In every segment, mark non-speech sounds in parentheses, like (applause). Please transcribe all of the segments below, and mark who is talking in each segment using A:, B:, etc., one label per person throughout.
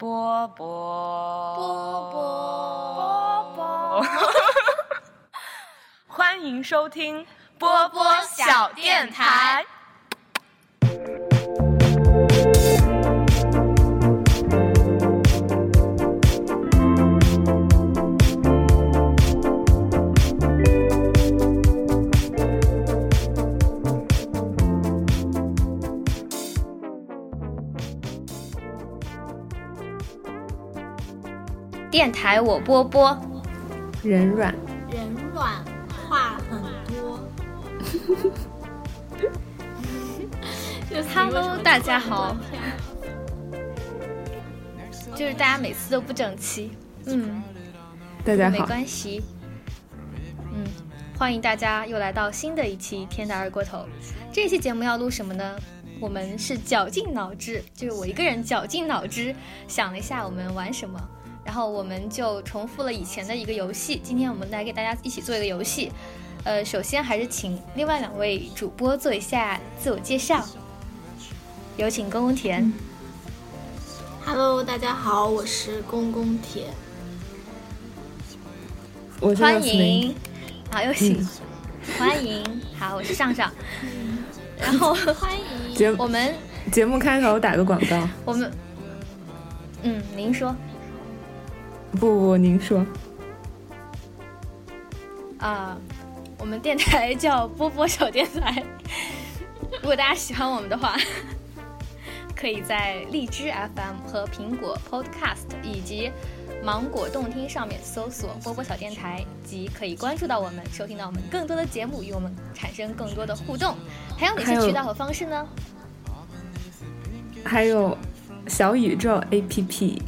A: 波波
B: 波
A: 波波，(laughs) (laughs) 欢迎收听
B: 波波小电台。电台我波波，
C: 人软，
B: 人软话很多。(laughs)
D: Hello，大家好。就是大家每次都不整齐，嗯，
C: 大家好，
D: 没关系。嗯，欢迎大家又来到新的一期《天大二锅头》。这期节目要录什么呢？我们是绞尽脑汁，就是我一个人绞尽脑汁想了一下，我们玩什么。然后我们就重复了以前的一个游戏，今天我们来给大家一起做一个游戏。呃，首先还是请另外两位主播做一下自我介绍。有请公公田。
B: Hello，大家好，我是公公田。
D: 欢迎，好，有请，欢迎，好，我是上上。然后
B: 欢迎
C: 节
D: 我们
C: 节目开头打个广告。
D: 我们，嗯，您说。
C: 不不，您说。
D: 啊，我们电台叫波波小电台。如果大家喜欢我们的话，可以在荔枝 FM 和苹果 Podcast 以及芒果动听上面搜索“波波小电台”，即可以关注到我们，收听到我们更多的节目，与我们产生更多的互动。还有哪些渠道和方式呢？
C: 还有小宇宙 APP。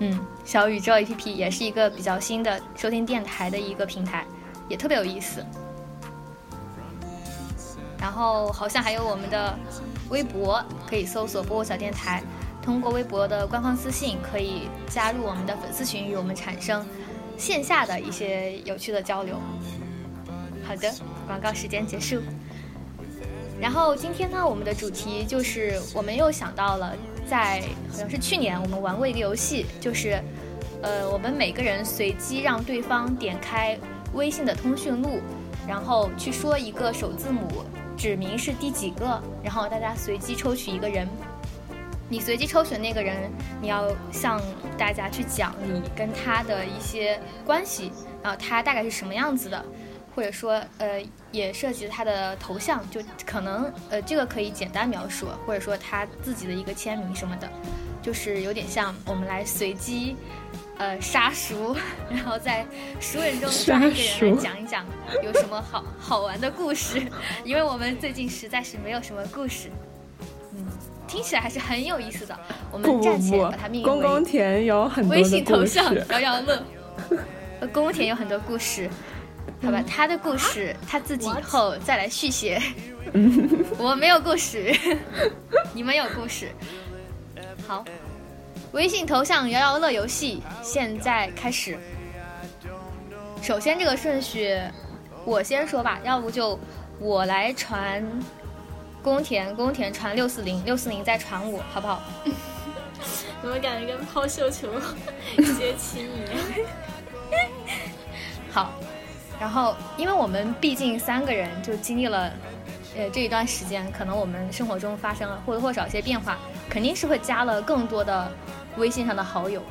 D: 嗯，小宇宙 APP 也是一个比较新的收听电台的一个平台，也特别有意思。然后好像还有我们的微博，可以搜索“波波小电台”。通过微博的官方私信，可以加入我们的粉丝群，与我们产生线下的一些有趣的交流。好的，广告时间结束。然后今天呢，我们的主题就是我们又想到了。在好像是去年，我们玩过一个游戏，就是，呃，我们每个人随机让对方点开微信的通讯录，然后去说一个首字母，指明是第几个，然后大家随机抽取一个人，你随机抽选那个人，你要向大家去讲你跟他的一些关系，然后他大概是什么样子的。或者说，呃，也涉及他的头像，就可能，呃，这个可以简单描述，或者说他自己的一个签名什么的，就是有点像我们来随机，呃，杀熟，然后在熟人中抓一个人来讲一讲有什么好好玩的故事，因为我们最近实在是没有什么故事，嗯，听起来还是很有意思的。我们暂且把它命名为
C: 公公田有很多
D: 微信头像摇摇乐，公公田有很多故事。好吧，他的故事他自己以后再来续写。我没有故事，(laughs) 你们有故事。好，微信头像摇摇乐游戏现在开始。首先这个顺序我先说吧，要不就我来传宫田，宫田传六四零，六四零再传我，好不好？(laughs)
B: 怎么感觉跟抛绣球 (laughs) 接亲一样？
D: 好。然后，因为我们毕竟三个人就经历了，呃，这一段时间，可能我们生活中发生了或多或少一些变化，肯定是会加了更多的微信上的好友，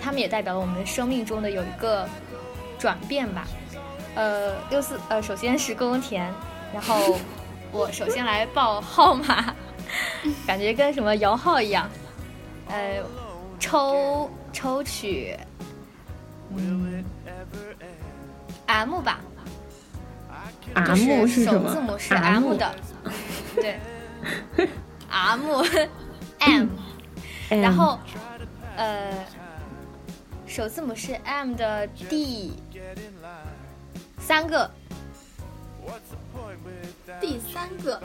D: 他们也代表了我们生命中的有一个转变吧。呃，六四，呃，首先是宫田，然后我首先来报号码，感觉跟什么摇号一样，呃，抽抽取，嗯。M 吧
C: ，M
D: 是首字母是？M 的，对，M，M，(laughs) 然后呃，首字母是 M 的第三个，
B: 第三个，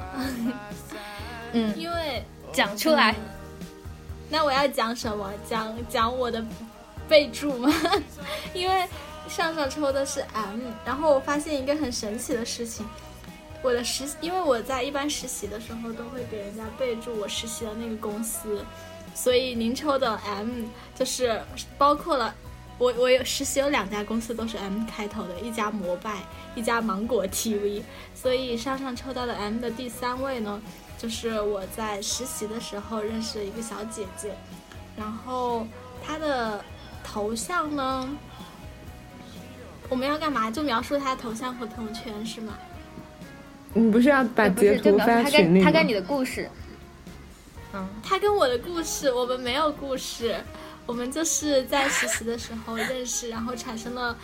D: 嗯，
B: 因为
D: 讲出来，
B: 那我要讲什么？讲讲我的备注吗？(laughs) 因为。上上抽的是 M，然后我发现一个很神奇的事情，我的实，因为我在一般实习的时候都会给人家备注我实习的那个公司，所以您抽的 M 就是包括了我我有实习有两家公司都是 M 开头的，一家摩拜，一家芒果 TV，所以上上抽到的 M 的第三位呢，就是我在实习的时候认识的一个小姐姐，然后她的头像呢，我们要干嘛？就描述他的头像和朋友圈是吗？
C: 你不是要把
D: 不是
C: 截图发群里吗？
D: 跟他跟你的故事，嗯，
B: 他跟我的故事，我们没有故事，我们就是在实习的时候认识，然后产生了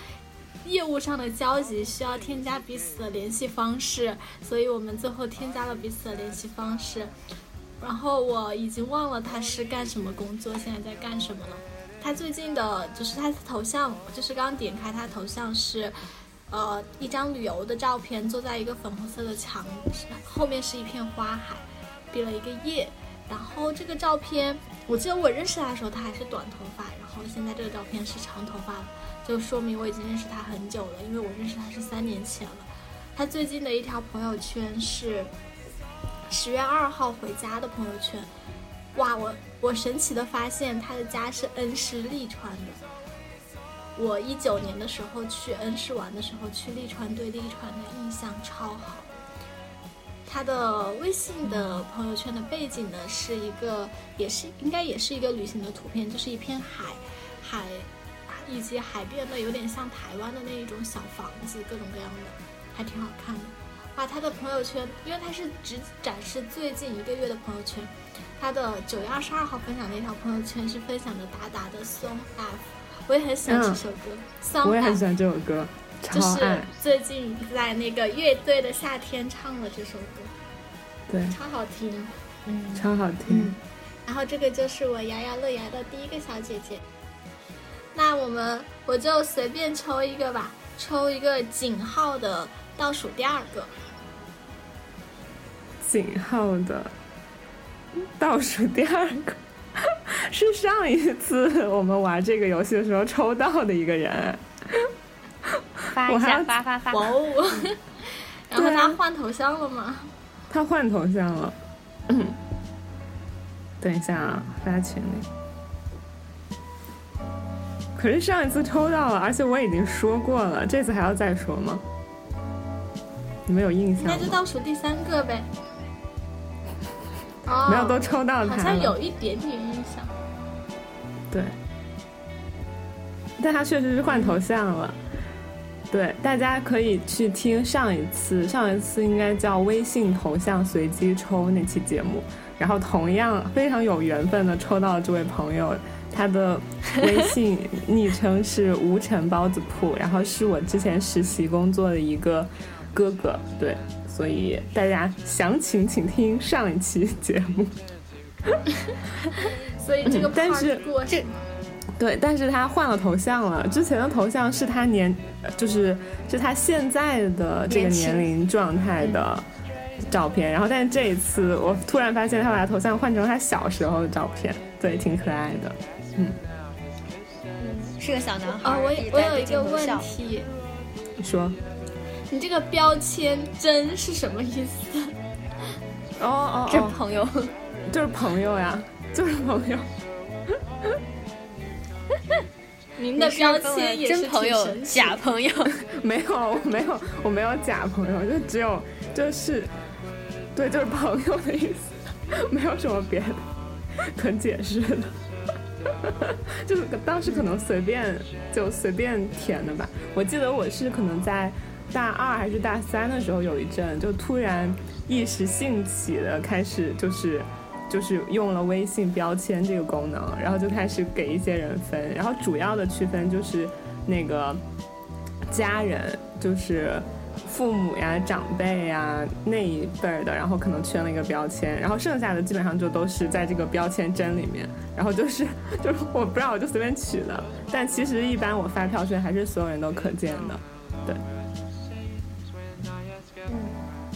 B: 业务上的交集，需要添加彼此的联系方式，所以我们最后添加了彼此的联系方式。然后我已经忘了他是干什么工作，现在在干什么了。他最近的就是他的头像，就是刚点开他头像是，呃，一张旅游的照片，坐在一个粉红色的墙，后面是一片花海，比了一个耶。然后这个照片，我记得我认识他的时候，他还是短头发，然后现在这个照片是长头发的，就说明我已经认识他很久了，因为我认识他是三年前了。他最近的一条朋友圈是十月二号回家的朋友圈，哇，我我神奇的发现他的家是恩施利川的。我一九年的时候去恩施玩的时候，去利川对利川的印象超好。他的微信的朋友圈的背景呢，是一个，也是应该也是一个旅行的图片，就是一片海，海，以及海边的有点像台湾的那一种小房子，各种各样的，还挺好看的。哇，他的朋友圈，因为他是只展示最近一个月的朋友圈，他的九月二十二号分享的一条朋友圈是分享的达达的 Song F，我也很喜欢这首歌、Song
C: 我也很喜欢这首歌，
B: 就是。最近在那个乐队的夏天唱了这首歌，
C: 对，
B: 超好听。
D: 嗯，
C: 超好听。
B: 嗯，然后这个就是我牙牙乐牙的第一个小姐姐。那我们我就随便抽一个吧，抽一个井号的倒数第二个。
C: 井号的倒数第二个 (laughs) 是上一次我们玩这个游戏的时候抽到的一个人。
D: 发一下，
C: 我还要
D: 发发发
B: 哇，哦！(laughs) 然后
C: 对啊
B: 她换头像了吗？
C: 他换头像了。嗯，(coughs) 等一下啊，发群里。可是上一次抽到了，而且我已经说过了，这次还要再说吗？你们有印象
B: 那就？倒数第三个呗。哦，
C: 没有，都抽到他
B: 好像。有一点点印象。
C: 对，但他确实是换头像了。对，大家可以去听上一次，上一次应该叫微信头像随机抽那期节目，然后同样非常有缘分的抽到了这位朋友，他的微信昵称是无尘包子铺，然后是我之前实习工作的一个哥哥，对，所以大家详情请听上一期节目。(laughs)
B: 所以这个
C: 嗯但是
B: 过
D: 这
C: 对，但是他换了头像了，之前的头像是他年，就是是他现在的这个
D: 年
C: 龄状态的照片，然后但是这一次我突然发现他把头像换成他小时候的照片，对，挺可爱的。
D: 嗯是个小男孩。
B: 啊、我我有一个问题，
C: 你说？
B: 你这个标签“真”是什么意思？
C: 哦哦
D: 这
C: 哦，
D: 朋友，
C: 就是朋友呀，就是朋友。(laughs)
B: 您的标签也是
D: 真朋友、假朋友。(laughs)
C: 没有，我没有，我没有假朋友，就只有就是，对，就是朋友的意思，(laughs) 没有什么别的可解释的。就是当时可能随便就随便填的吧。我记得我是可能在大二还是大三的时候，有一阵就突然一时兴起的开始就是。就是用了微信标签这个功能，然后就开始给一些人分，然后主要的区分就是那个家人，就是父母呀、长辈呀那一辈儿的，然后可能圈了一个标签，然后剩下的基本上就都是在这个标签针里面，然后就是 (laughs) 就是我不知道我就随便取的，但其实一般我发票圈还是所有人都可见的，对，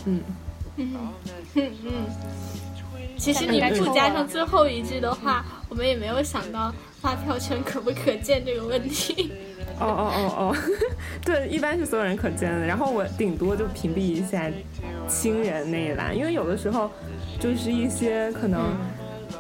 C: 嗯，
B: 嗯嗯嗯。其实你不
D: 该抽我了
B: 加上最后一句的话，我们也没有想到发票圈可不可见这个问题。
C: 哦哦哦哦，(laughs) 对，一般是所有人可见的，然后我顶多就屏蔽一下亲人那一栏，因为有的时候就是一些可能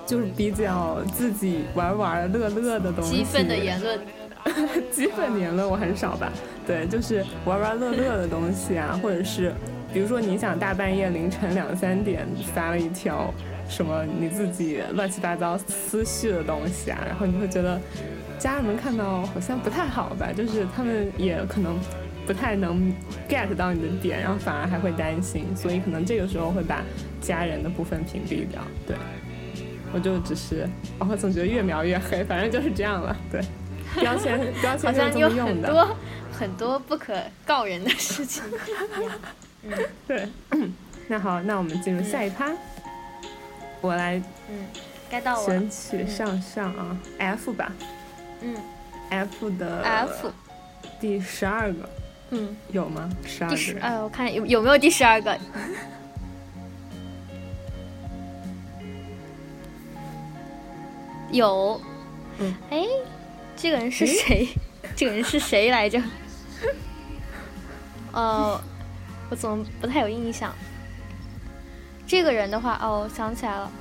C: 就是比较自己玩玩乐乐的东西，
D: 激愤的言论，(laughs)
C: 激愤的言论我很少吧。对，就是玩玩乐乐的东西啊，或者是比如说你想大半夜凌晨两三点发了一条什么你自己乱七八糟思绪的东西啊，然后你会觉得家人们看到好像不太好吧，就是他们也可能不太能 get 到你的点，然后反而还会担心，所以可能这个时候会把家人的部分屏蔽掉。对，我就只是，哦我总觉得越描越黑，反正就是这样了。对，(laughs) 标签标
D: 好
C: 签就是这
D: 像有
C: 么用的。
D: 很多很多不可告人的事情。(laughs) (laughs)
C: 对，那好，那我们进入下一趴，我来
D: 嗯，该到我了。
C: 选。取上上啊、f 吧。
D: 嗯
C: ，F 的
D: F，
C: 第十二个。
D: 嗯，
C: 有吗？十二个，
D: 呃，我看有有没有第十二个？有，
C: 嗯，
D: 哎，这个人是谁？(laughs) 这个人是谁来着？呃，(laughs) 我怎么不太有印象？这个人的话，哦，我想起来了。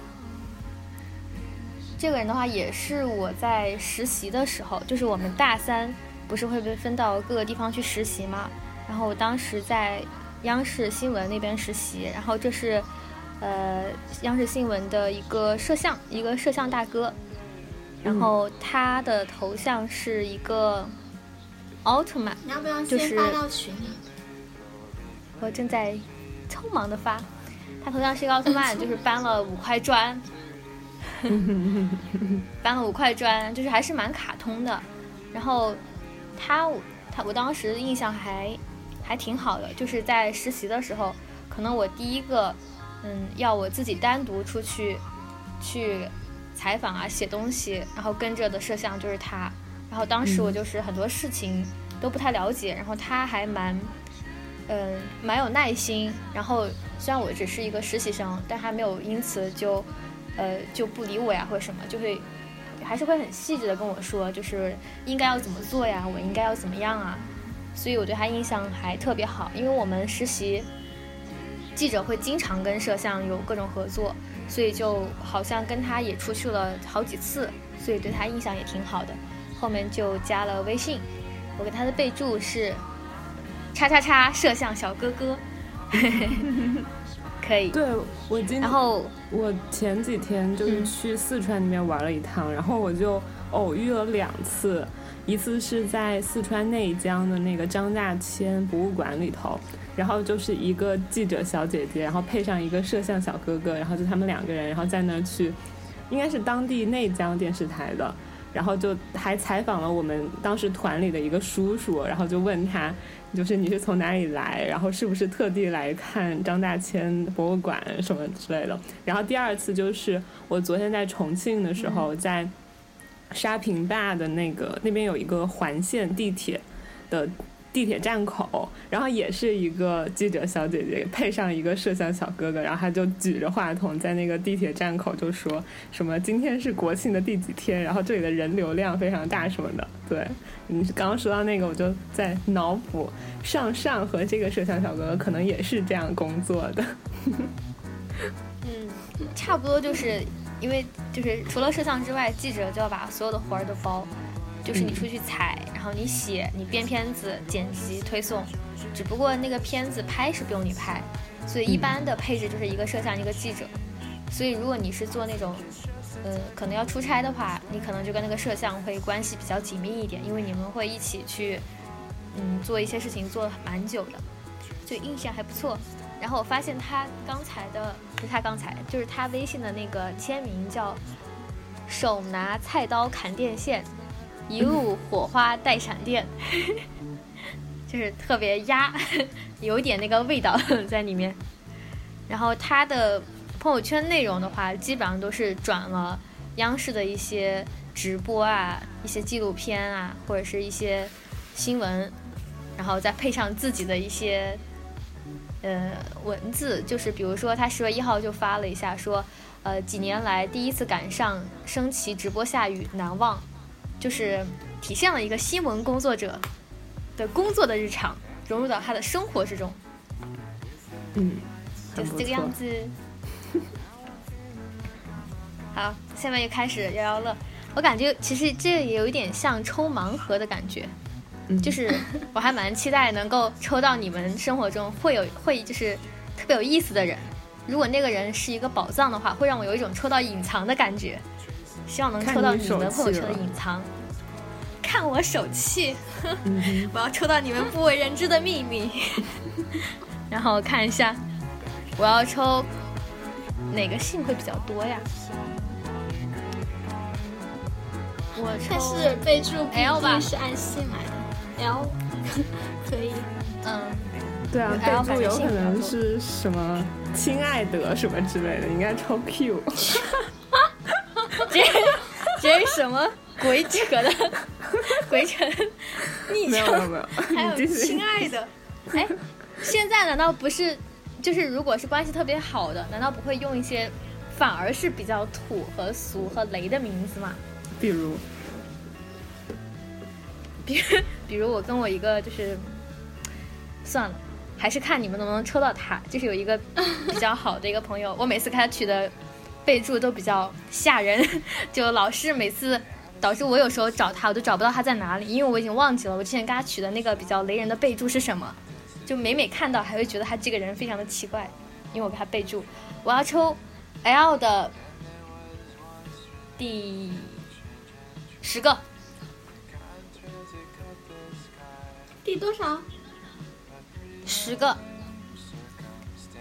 D: 这个人的话，也是我在实习的时候，就是我们大三不是会被分到各个地方去实习嘛？然后我当时在央视新闻那边实习，然后这是呃央视新闻的一个摄像，一个摄像大哥，然后他的头像是一个奥特曼，
B: 你要不要
D: 就是
B: 先发到群里？
D: 我正在匆忙的发，他头像是一个奥特曼，就是搬了五块砖，搬了五块砖，就是还是蛮卡通的。然后他他我当时印象还还挺好的，就是在实习的时候，可能我第一个嗯要我自己单独出去去采访啊写东西，然后跟着的摄像就是他。然后当时我就是很多事情都不太了解，然后他还蛮。嗯，蛮有耐心。然后虽然我只是一个实习生，但他没有因此就，呃，就不理我呀或者什么，就会还是会很细致的跟我说，就是应该要怎么做呀，我应该要怎么样啊。所以我对他印象还特别好，因为我们实习记者会经常跟摄像有各种合作，所以就好像跟他也出去了好几次，所以对他印象也挺好的。后面就加了微信，我给他的备注是。叉叉叉摄像小哥哥，(laughs) 可以。
C: 对我今
D: 然后
C: 我前几天就是
D: 嗯
C: 去四川那边玩了一趟，然后我就偶遇了两次，一次是在四川内江的那个张大千博物馆里头，然后就是一个记者小姐姐，然后配上一个摄像小哥哥，然后就他们两个人，然后在那儿去，应该是当地内江电视台的。然后就还采访了我们当时团里的一个叔叔，然后就问他，就是你是从哪里来，然后是不是特地来看张大千博物馆什么之类的。然后第二次就是我昨天在重庆的时候，在沙坪坝的那个那边有一个环线地铁的地铁站口，然后也是一个记者小姐姐配上一个摄像小哥哥，然后他就举着话筒在那个地铁站口就说什么今天是国庆的第几天，然后这里的人流量非常大什么的。对你刚刚说到那个，我就在脑补上上和这个摄像小哥哥可能也是这样工作的。
D: 嗯，差不多就是因为就是除了摄像之外，记者就要把所有的活儿都包，就是你出去采，然后你写，你编片子、剪辑、推送。只不过那个片子拍是不用你拍，所以一般的配置就是一个摄像一个记者。所以如果你是做那种，呃，可能要出差的话，你可能就跟那个摄像会关系比较紧密一点，因为你们会一起去，嗯，做一些事情做蛮久的，所以印象还不错。然后我发现他刚才的，不是他刚才，就是他微信的那个签名叫“手拿菜刀砍电线，一路火花带闪电”，就是特别压，有点那个味道在里面。然后他的朋友圈内容的话，基本上都是转了央视的一些直播啊、一些纪录片啊，或者是一些新闻，然后再配上自己的一些呃文字，就是比如说他十月一号就发了一下说，呃几年来第一次赶上升旗直播下雨难忘，就是体现了一个新闻工作者的工作的日常融入到他的生活之中。
C: 嗯，
D: 就是这个样子。好，下面又开始摇摇乐。我感觉其实这也有一点像抽盲盒的感觉，
C: 嗯
D: 就是我还蛮期待能够抽到你们生活中会有会就是特别有意思的人。如果那个人是一个宝藏的话，会让我有一种抽到隐藏的感觉。希望能抽到你们朋友圈的隐藏。看我手气，
C: 嗯 (laughs)
D: 我要抽到你们不为人知的秘密。(laughs) 然后看一下，我要抽哪个姓会比较多呀？我
B: 但
D: 抽
B: 是备注不
D: L 吧
B: 是按姓来的，L (laughs) 可以。
D: 嗯，
C: 对啊，
D: 还要
C: 备注有可能是什么亲爱的什么之类的，应该抽 Q。
D: 这这是什么鬼扯的鬼扯的昵
C: 没有没有
D: 还有亲爱的，哎，现在难道不是就是如果是关系特别好的，难道不会用一些反而是比较土和俗和雷的名字吗？
C: 比如
D: 比如比如我跟我一个就是算了，还是看你们能不能抽到他。就是有一个比较好的一个朋友，我每次给他取的备注都比较吓人，(laughs) 就老是每次导致我有时候找他我都找不到他在哪里，因为我已经忘记了我之前给他取的那个比较雷人的备注是什么。就每每看到还会觉得他这个人非常的奇怪，因为我给他备注我要抽 L 的第十个。
B: 第多少？
D: 十个，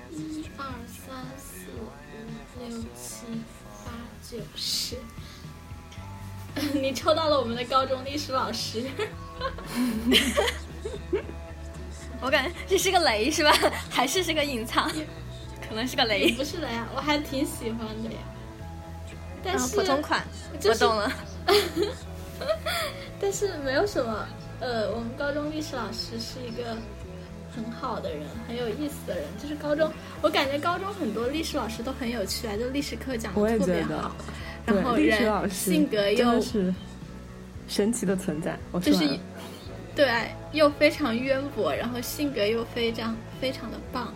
B: 一二三四五六七八九十。(laughs) 你抽到了我们的高中历史老师，(laughs)
D: 我感觉这是个雷是吧？还是是个隐藏？可能是个雷。
B: 不是雷呀，我还挺喜欢的呀。但
D: 啊，
B: 是、
D: 普通款，
B: 就是
D: 我懂了。(laughs)
B: 但是没有什么，呃，我们高中历史老师是一个很好的人，很有意思的人。就是高中，我感觉高中很多历史老师都很有趣啊，就历史课讲
C: 我
B: 的特别好，然后人性格又
C: 是神奇的存在。我
B: 就是对，又非常渊博，然后性格又非常非常的棒，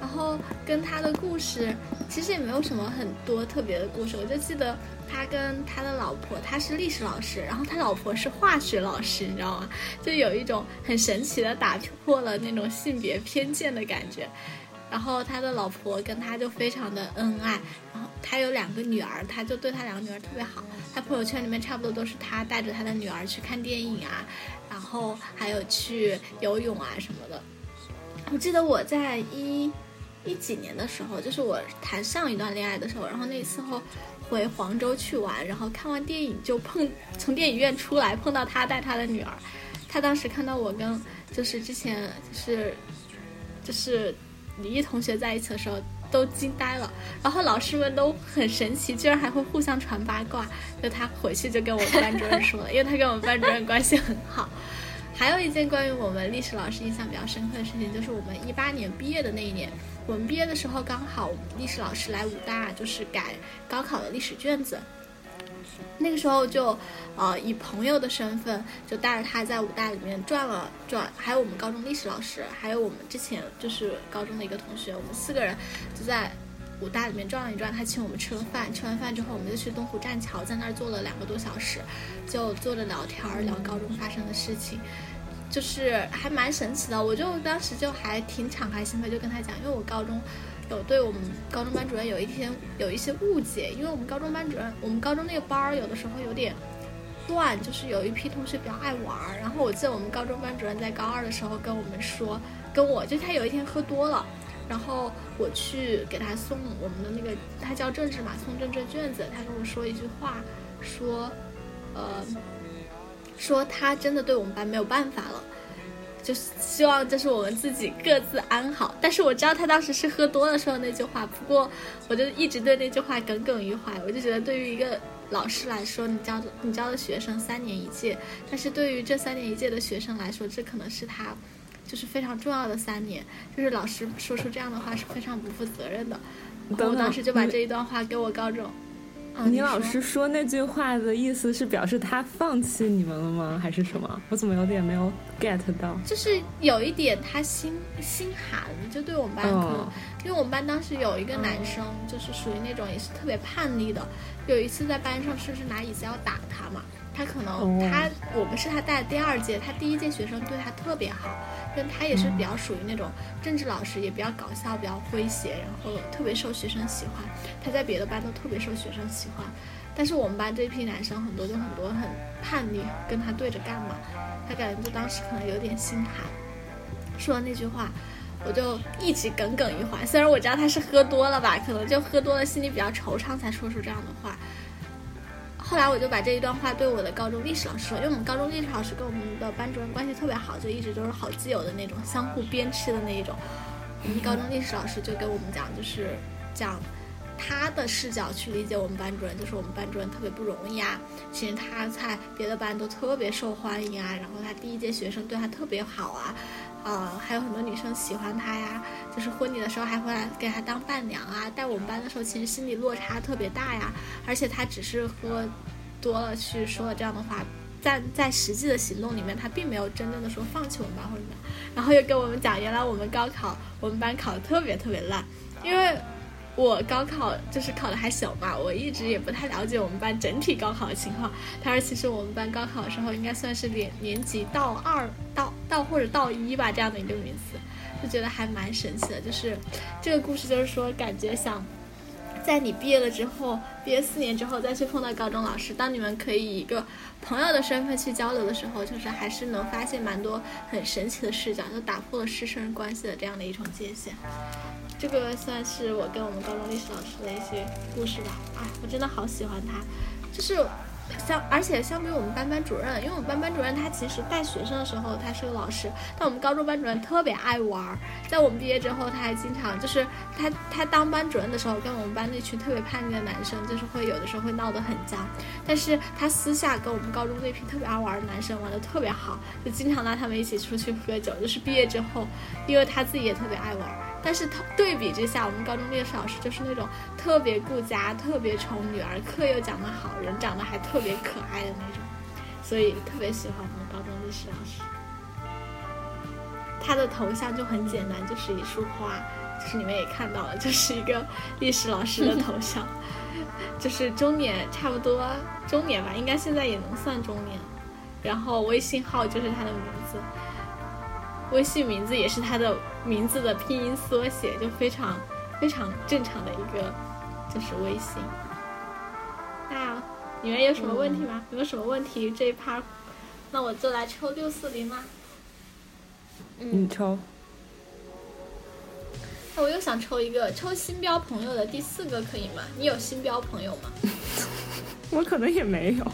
B: 然后跟他的故事其实也没有什么很多特别的故事，我就记得他跟他的老婆，他是历史老师，然后他老婆是化学老师，你知道吗？就有一种很神奇的打破了那种性别偏见的感觉。然后他的老婆跟他就非常的恩爱，然后他有两个女儿，他就对他两个女儿特别好。他朋友圈里面差不多都是他带着他的女儿去看电影啊，然后还有去游泳啊什么的。我记得我在一一几年的时候，就是我谈上一段恋爱的时候，然后那时候回黄州去玩，然后看完电影就碰从电影院出来碰到他带他的女儿，他当时看到我跟就是之前就是就是李毅同学在一起的时候。都惊呆了，然后老师们都很神奇，居然还会互相传八卦。就他回去就跟我们班主任说了，因为他跟我们班主任关系很好。还有一件关于我们历史老师印象比较深刻的事情，就是我们一八年毕业的那一年，我们毕业的时候刚好我们历史老师来武大，就是改高考的历史卷子。那个时候就，呃，以朋友的身份，就带着他在武大里面转了转，还有我们高中历史老师，还有我们之前就是高中的一个同学，我们四个人就在武大里面转了一转。他请我们吃了饭，吃完饭之后，我们就去东湖栈桥，在那儿坐了两个多小时，就坐着聊天儿，聊高中发生的事情。就是还蛮神奇的，我就当时就还挺敞开心扉，就跟他讲，因为我高中有对我们高中班主任有一天有一些误解，因为我们高中班主任，我们高中那个班儿有的时候有点乱，就是有一批同学比较爱玩儿。然后我记得我们高中班主任在高二的时候跟我们说，跟我就他有一天喝多了，然后我去给他送我们的那个他教政治嘛，送政治卷子，他跟我说一句话，说，呃。说他真的对我们班没有办法了，就是希望就是我们自己各自安好。但是我知道他当时是喝多了说的那句话，不过我就一直对那句话耿耿于怀。我就觉得对于一个老师来说，你教你教的学生三年一届，但是对于这三年一届的学生来说，这可能是他就是非常重要的三年。就是老师说出这样的话是非常不负责任的。我当时就把这一段话给我高中。
C: 你老师说那句话的意思是表示他放弃你们了吗？还是什么？我怎么有点没有 get 到？
B: 就是有一点他心心寒，就对我们班可能，因为我们班当时有一个男生，就是属于那种也是特别叛逆的，有一次在班上甚至拿椅子要打他嘛。他可能他我们是他带的第二届，他第一届学生对他特别好，但他也是比较属于那种政治老师，也比较搞笑，比较诙谐，然后特别受学生喜欢。他在别的班都特别受学生喜欢，但是我们班这批男生很多就很多很叛逆，跟他对着干嘛，他感觉就当时可能有点心寒。说完那句话，我就一直耿耿于怀。虽然我知道他是喝多了吧，可能就喝多了，心里比较惆怅才说出这样的话。后来我就把这一段话对我的高中历史老师说，因为我们高中历史老师跟我们的班主任关系特别好，就一直都是好基友的那种，相互鞭笞的那一种。我们高中历史老师就跟我们讲，就是讲他的视角去理解我们班主任，就是我们班主任特别不容易啊。其实他在别的班都特别受欢迎啊，然后他第一届学生对他特别好啊。呃，还有很多女生喜欢他呀，就是婚礼的时候还会来给他当伴娘啊。带我们班的时候，其实心理落差特别大呀。而且他只是喝多了去说了这样的话，在在实际的行动里面，他并没有真正的说放弃我们班或者怎么样。然后又跟我们讲，原来我们高考我们班考的特别特别烂，因为。我高考就是考的还小嘛，我一直也不太了解我们班整体高考的情况。他说，其实我们班高考的时候应该算是年年级到二到到或者到一吧这样的一个名次，就觉得还蛮神奇的。就是这个故事，就是说感觉想在你毕业了之后，毕业四年之后再去碰到高中老师，当你们可以以一个朋友的身份去交流的时候，就是还是能发现蛮多很神奇的视角，就打破了师生关系的这样的一种界限。这个算是我跟我们高中历史老师的一些故事吧。哎，我真的好喜欢他，就是相，而且相比我们班班主任，因为我们班班主任他其实带学生的时候他是个老师，但我们高中班主任特别爱玩，在我们毕业之后他还经常就是他他当班主任的时候跟我们班那群特别叛逆的男生就是会有的时候会闹得很僵，但是他私下跟我们高中那批特别爱玩的男生玩的特别好，就经常拉他们一起出去喝酒。就是毕业之后，因为他自己也特别爱玩。但是对比之下，我们高中历史老师就是那种特别顾家、特别宠女儿，课又讲得好，人长得还特别可爱的那种，所以特别喜欢我们高中历史老师。他的头像就很简单，就是一束花，就是你们也看到了，就是一个历史老师的头像，(laughs) 就是中年，差不多中年吧，应该现在也能算中年。然后微信号就是他的名字。微信名字也是他的名字的拼音缩写，就非常非常正常的一个，就是微信。那你们有什么问题吗？有没有什么问题这一趴？那我就来抽六四零啦。
C: 你抽。
B: 那我又想抽一个，抽新标朋友的第四个可以吗？你有新标朋友吗？(laughs)
C: 我可能也没有。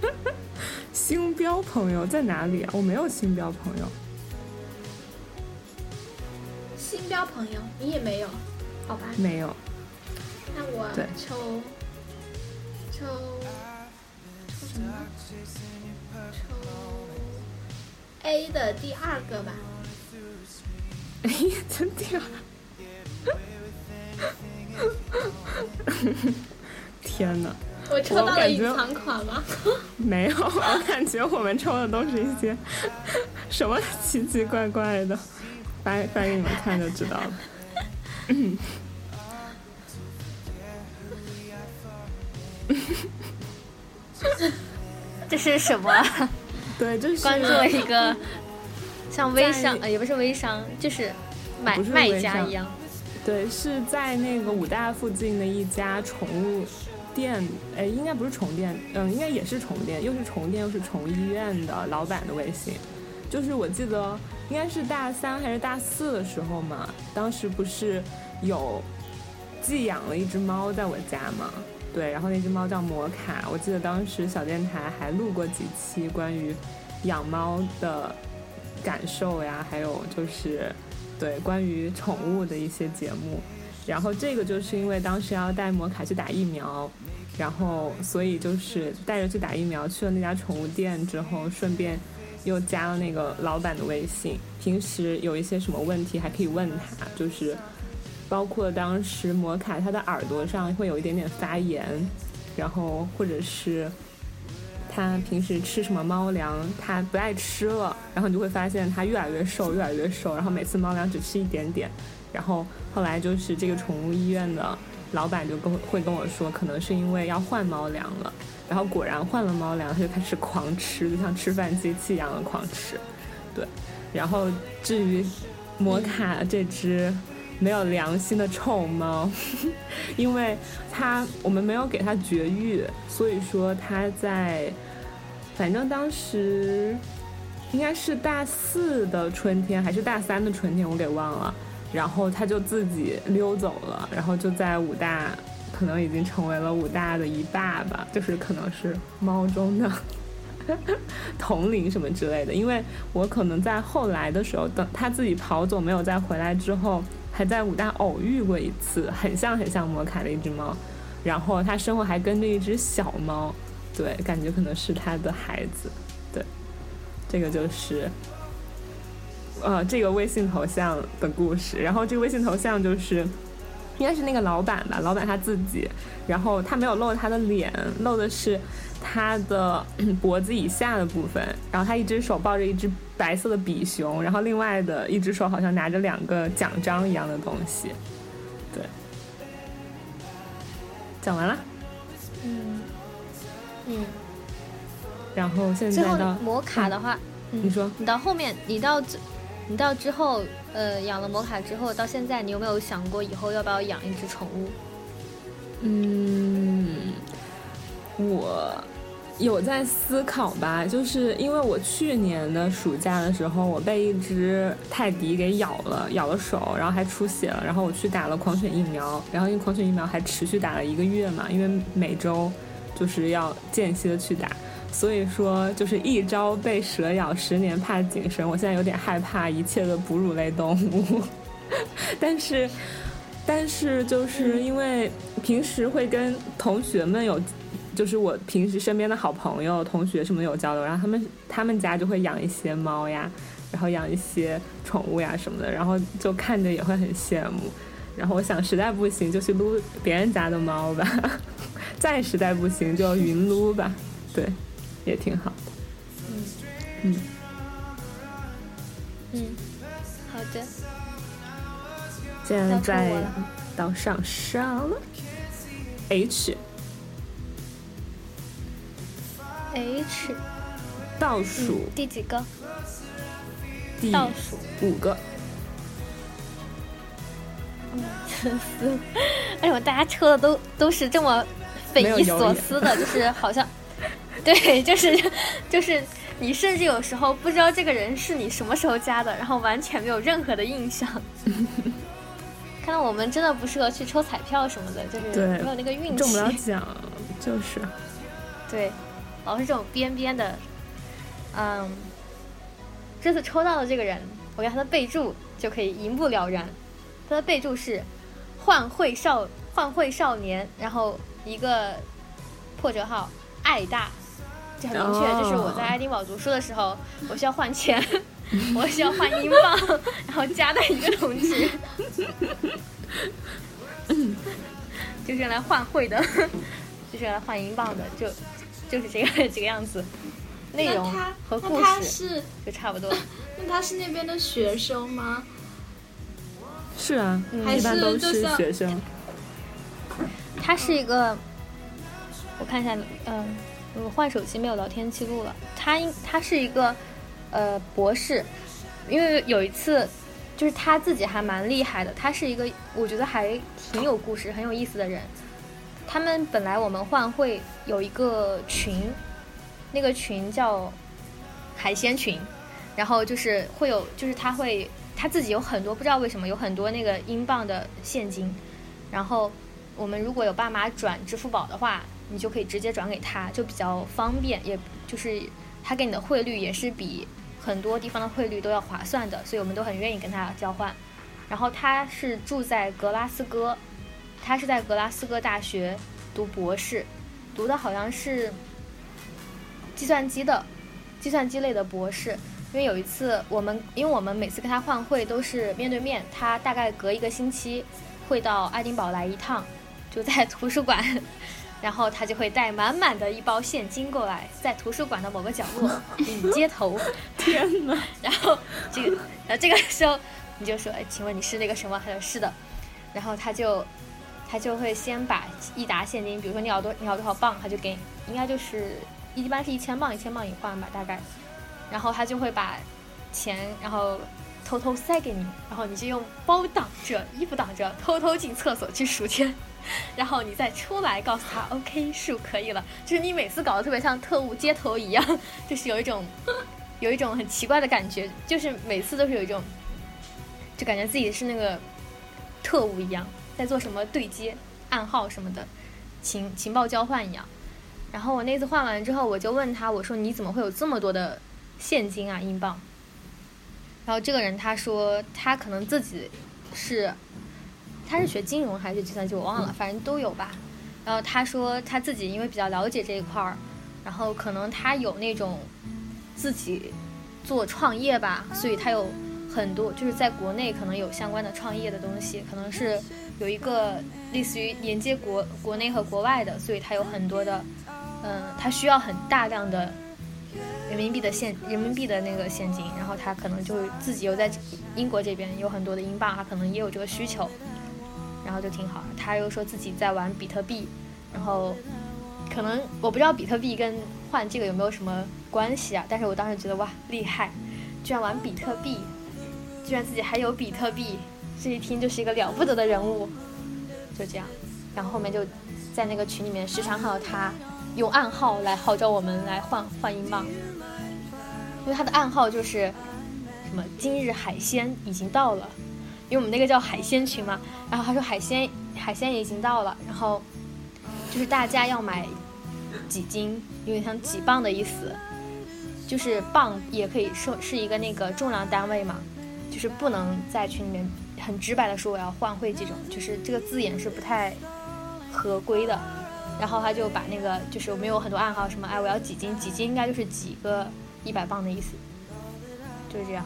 C: (laughs) 星标朋友在哪里啊？我没有星标朋友。
B: 新标朋友，你也没有，好吧？
C: 没有。
B: 那我抽抽抽什么？抽 A 的第二个吧。(laughs)
C: 哎，真的？天哪！
B: 我抽到了隐藏款吗？
C: 没有，我感觉我们抽的都是一些什么奇奇怪怪的。发发给你们看就知道了。(laughs)
D: 这是什么？(laughs)
C: 对，就是
D: 关注了一个像微商，呃，也不是微商，就是买卖家一样。
C: 对，是在那个武大附近的一家宠物店，哎，应该不是宠物店，嗯，应该也是宠物店，又是宠物店又是宠物医院的老板的微信。就是我记得应该是大三还是大四的时候嘛，当时不是有寄养了一只猫在我家嘛，对，然后那只猫叫摩卡，我记得当时小电台还录过几期关于养猫的感受呀，还有就是对关于宠物的一些节目，然后这个就是因为当时要带摩卡去打疫苗，然后所以就是带着去打疫苗去了那家宠物店之后，顺便。又加了那个老板的微信，平时有一些什么问题还可以问他，就是包括当时摩卡他的耳朵上会有一点点发炎，然后或者是他平时吃什么猫粮，他不爱吃了，然后你就会发现他越来越瘦，越来越瘦，然后每次猫粮只吃一点点，然后后来就是这个宠物医院的老板就跟会跟我说，可能是因为要换猫粮了，然后果然换了猫粮，它就开始狂吃，就像吃饭机器一样的狂吃，对，然后至于摩卡这只。没有良心的臭猫，(laughs) 因为它我们没有给它绝育，所以说它在，反正当时应该是大四的春天还是大三的春天，我给忘了。然后它就自己溜走了，然后就在武大，可能已经成为了武大的一霸吧，就是可能是猫中的统领什么之类的。因为我可能在后来的时候，等它自己跑走没有再回来之后。还在武大偶遇过一次，很像很像摩卡的一只猫，然后它身后还跟着一只小猫，对，感觉可能是它的孩子，对，这个就是，呃，这个微信头像的故事，然后这个微信头像就是，应该是那个老板吧，老板他自己，然后他没有露他的脸，露的是。他的脖子以下的部分，然后他一只手抱着一只白色的比熊，然后另外的一只手好像拿着两个奖章一样的东西。对，讲完了。
D: 嗯嗯。
C: 然后现在到
D: 摩卡的话，你
C: 说
D: 你到后面，你到你到之后，呃，养了摩卡之后，到现在你有没有想过以后要不要养一只宠物？
C: 嗯。我有在思考吧，就是因为我去年的暑假的时候，我被一只泰迪给咬了，咬了手，然后还出血了，然后我去打了狂犬疫苗，然后因为狂犬疫苗还持续打了一个月嘛，因为每周就是要间歇的去打，所以说就是一朝被蛇咬，十年怕井绳，我现在有点害怕一切的哺乳类动物，(laughs) 但是但是就是因为平时会跟同学们有。就是我平时身边的好朋友、同学什么有交流，然后他们他们家就会养一些猫呀，然后养一些宠物呀什么的，然后就看着也会很羡慕。然后我想实在不行就去撸别人家的猫吧，(laughs) 再实在不行就云撸吧，对，也挺好的。
D: 嗯
C: 嗯
D: 嗯，好的。
C: 现在到上上了，H。
D: H，
C: 倒数
D: 第几个？
C: 倒
D: 数
C: 五个。
D: 嗯，真是，(laughs) 哎呦，大家抽的都都是这么匪夷所思的，就是好像，对，(laughs) 就是就是，你甚至有时候不知道这个人是你什么时候加的，然后完全没有任何的印象。(laughs) 看到我们真的不适合去抽彩票什么的，就是没有那个运气，
C: 中不了奖，就是，
D: 对。老是这种边边的，嗯，这次抽到的这个人，我看他的备注就可以一目了然。他的备注是“幻会少幻会少年”，然后一个破折号“爱大”，这很明确，就是我在爱丁堡读书的时候，我需要换钱，(laughs) 我需要换英镑，然后加在一个同区，就是用来换汇的，就是来换英镑的，就。就是这个这个样子，内容和故事就差不多。(laughs)
B: 那他是那边的学生吗？
C: 是啊，
B: 一
C: 般都是学生。
D: 他是一个，我看一下，嗯，我换手机没有聊天记录了。他应他是一个呃博士，因为有一次就是他自己还蛮厉害的。他是一个我觉得还挺有故事、很有意思的人。他们本来我们换会有一个群，那个群叫海鲜群，然后就是会有，就是他会他自己有很多不知道为什么有很多那个英镑的现金，然后我们如果有爸妈转支付宝的话，你就可以直接转给他，就比较方便，也就是他给你的汇率也是比很多地方的汇率都要划算的，所以我们都很愿意跟他交换。然后他是住在格拉斯哥。他是在格拉斯哥大学读博士，读的好像是计算机的，计算机类的博士。因为有一次我们，因为我们每次跟他换汇都是面对面，他大概隔一个星期会到爱丁堡来一趟，就在图书馆然后他就会带满满的一包现金过来，在图书馆的某个角落给你接头。
C: 天哪！(laughs)
D: 然后这个，然后，这个时候你就说，哎，请问你是那个什么？他说是的。然后他就，他就会先把一沓现金，比如说你要多，你要多少磅，他就给你，应该就是一般是一千磅，一千磅一换吧，大概。然后他就会把钱，然后偷偷塞给你，然后你就用包挡着，衣服挡着，偷偷进厕所去数钱。然后你再出来告诉他，OK，数可以了。就是你每次搞得特别像特务接头一样，(laughs) 就是有一种，有一种很奇怪的感觉，就是每次都是有一种，就感觉自己是那个特务一样，在做什么对接、暗号什么的，情情报交换一样。然后我那次换完之后，我就问他，我说你怎么会有这么多的现金啊，英镑？然后这个人他说他可能自己是。他是学金融还是计算机，我忘了，反正都有吧。然后他说他自己因为比较了解这一块儿，然后可能他有那种自己做创业吧，所以他有很多就是在国内可能有相关的创业的东西，可能是有一个类似于连接国国内和国外的，所以他有很多的，嗯，他需要很大量的人民币的现人民币的那个现金，然后他可能就自己又在英国这边有很多的英镑，他可能也有这个需求。然后就挺好，他又说自己在玩比特币，然后可能我不知道比特币跟换这个有没有什么关系啊？但是我当时觉得哇厉害，居然玩比特币，居然自己还有比特币，这一听就是一个了不得的人物，就这样。然后后面就在那个群里面时常看到他用暗号来号召我们来换换英镑，因为他的暗号就是什么今日海鲜已经到了。因为我们那个叫海鲜群嘛，然后他说海鲜海鲜已经到了，然后就是大家要买几斤，有点像几磅的意思，就是磅也可以说是一个那个重量单位嘛，就是不能在群里面很直白的说我要换汇这种，就是这个字眼是不太合规的。然后他就把那个就是我们有很多暗号，什么哎我要几斤，几斤应该就是几个一百磅的意思，就是这样。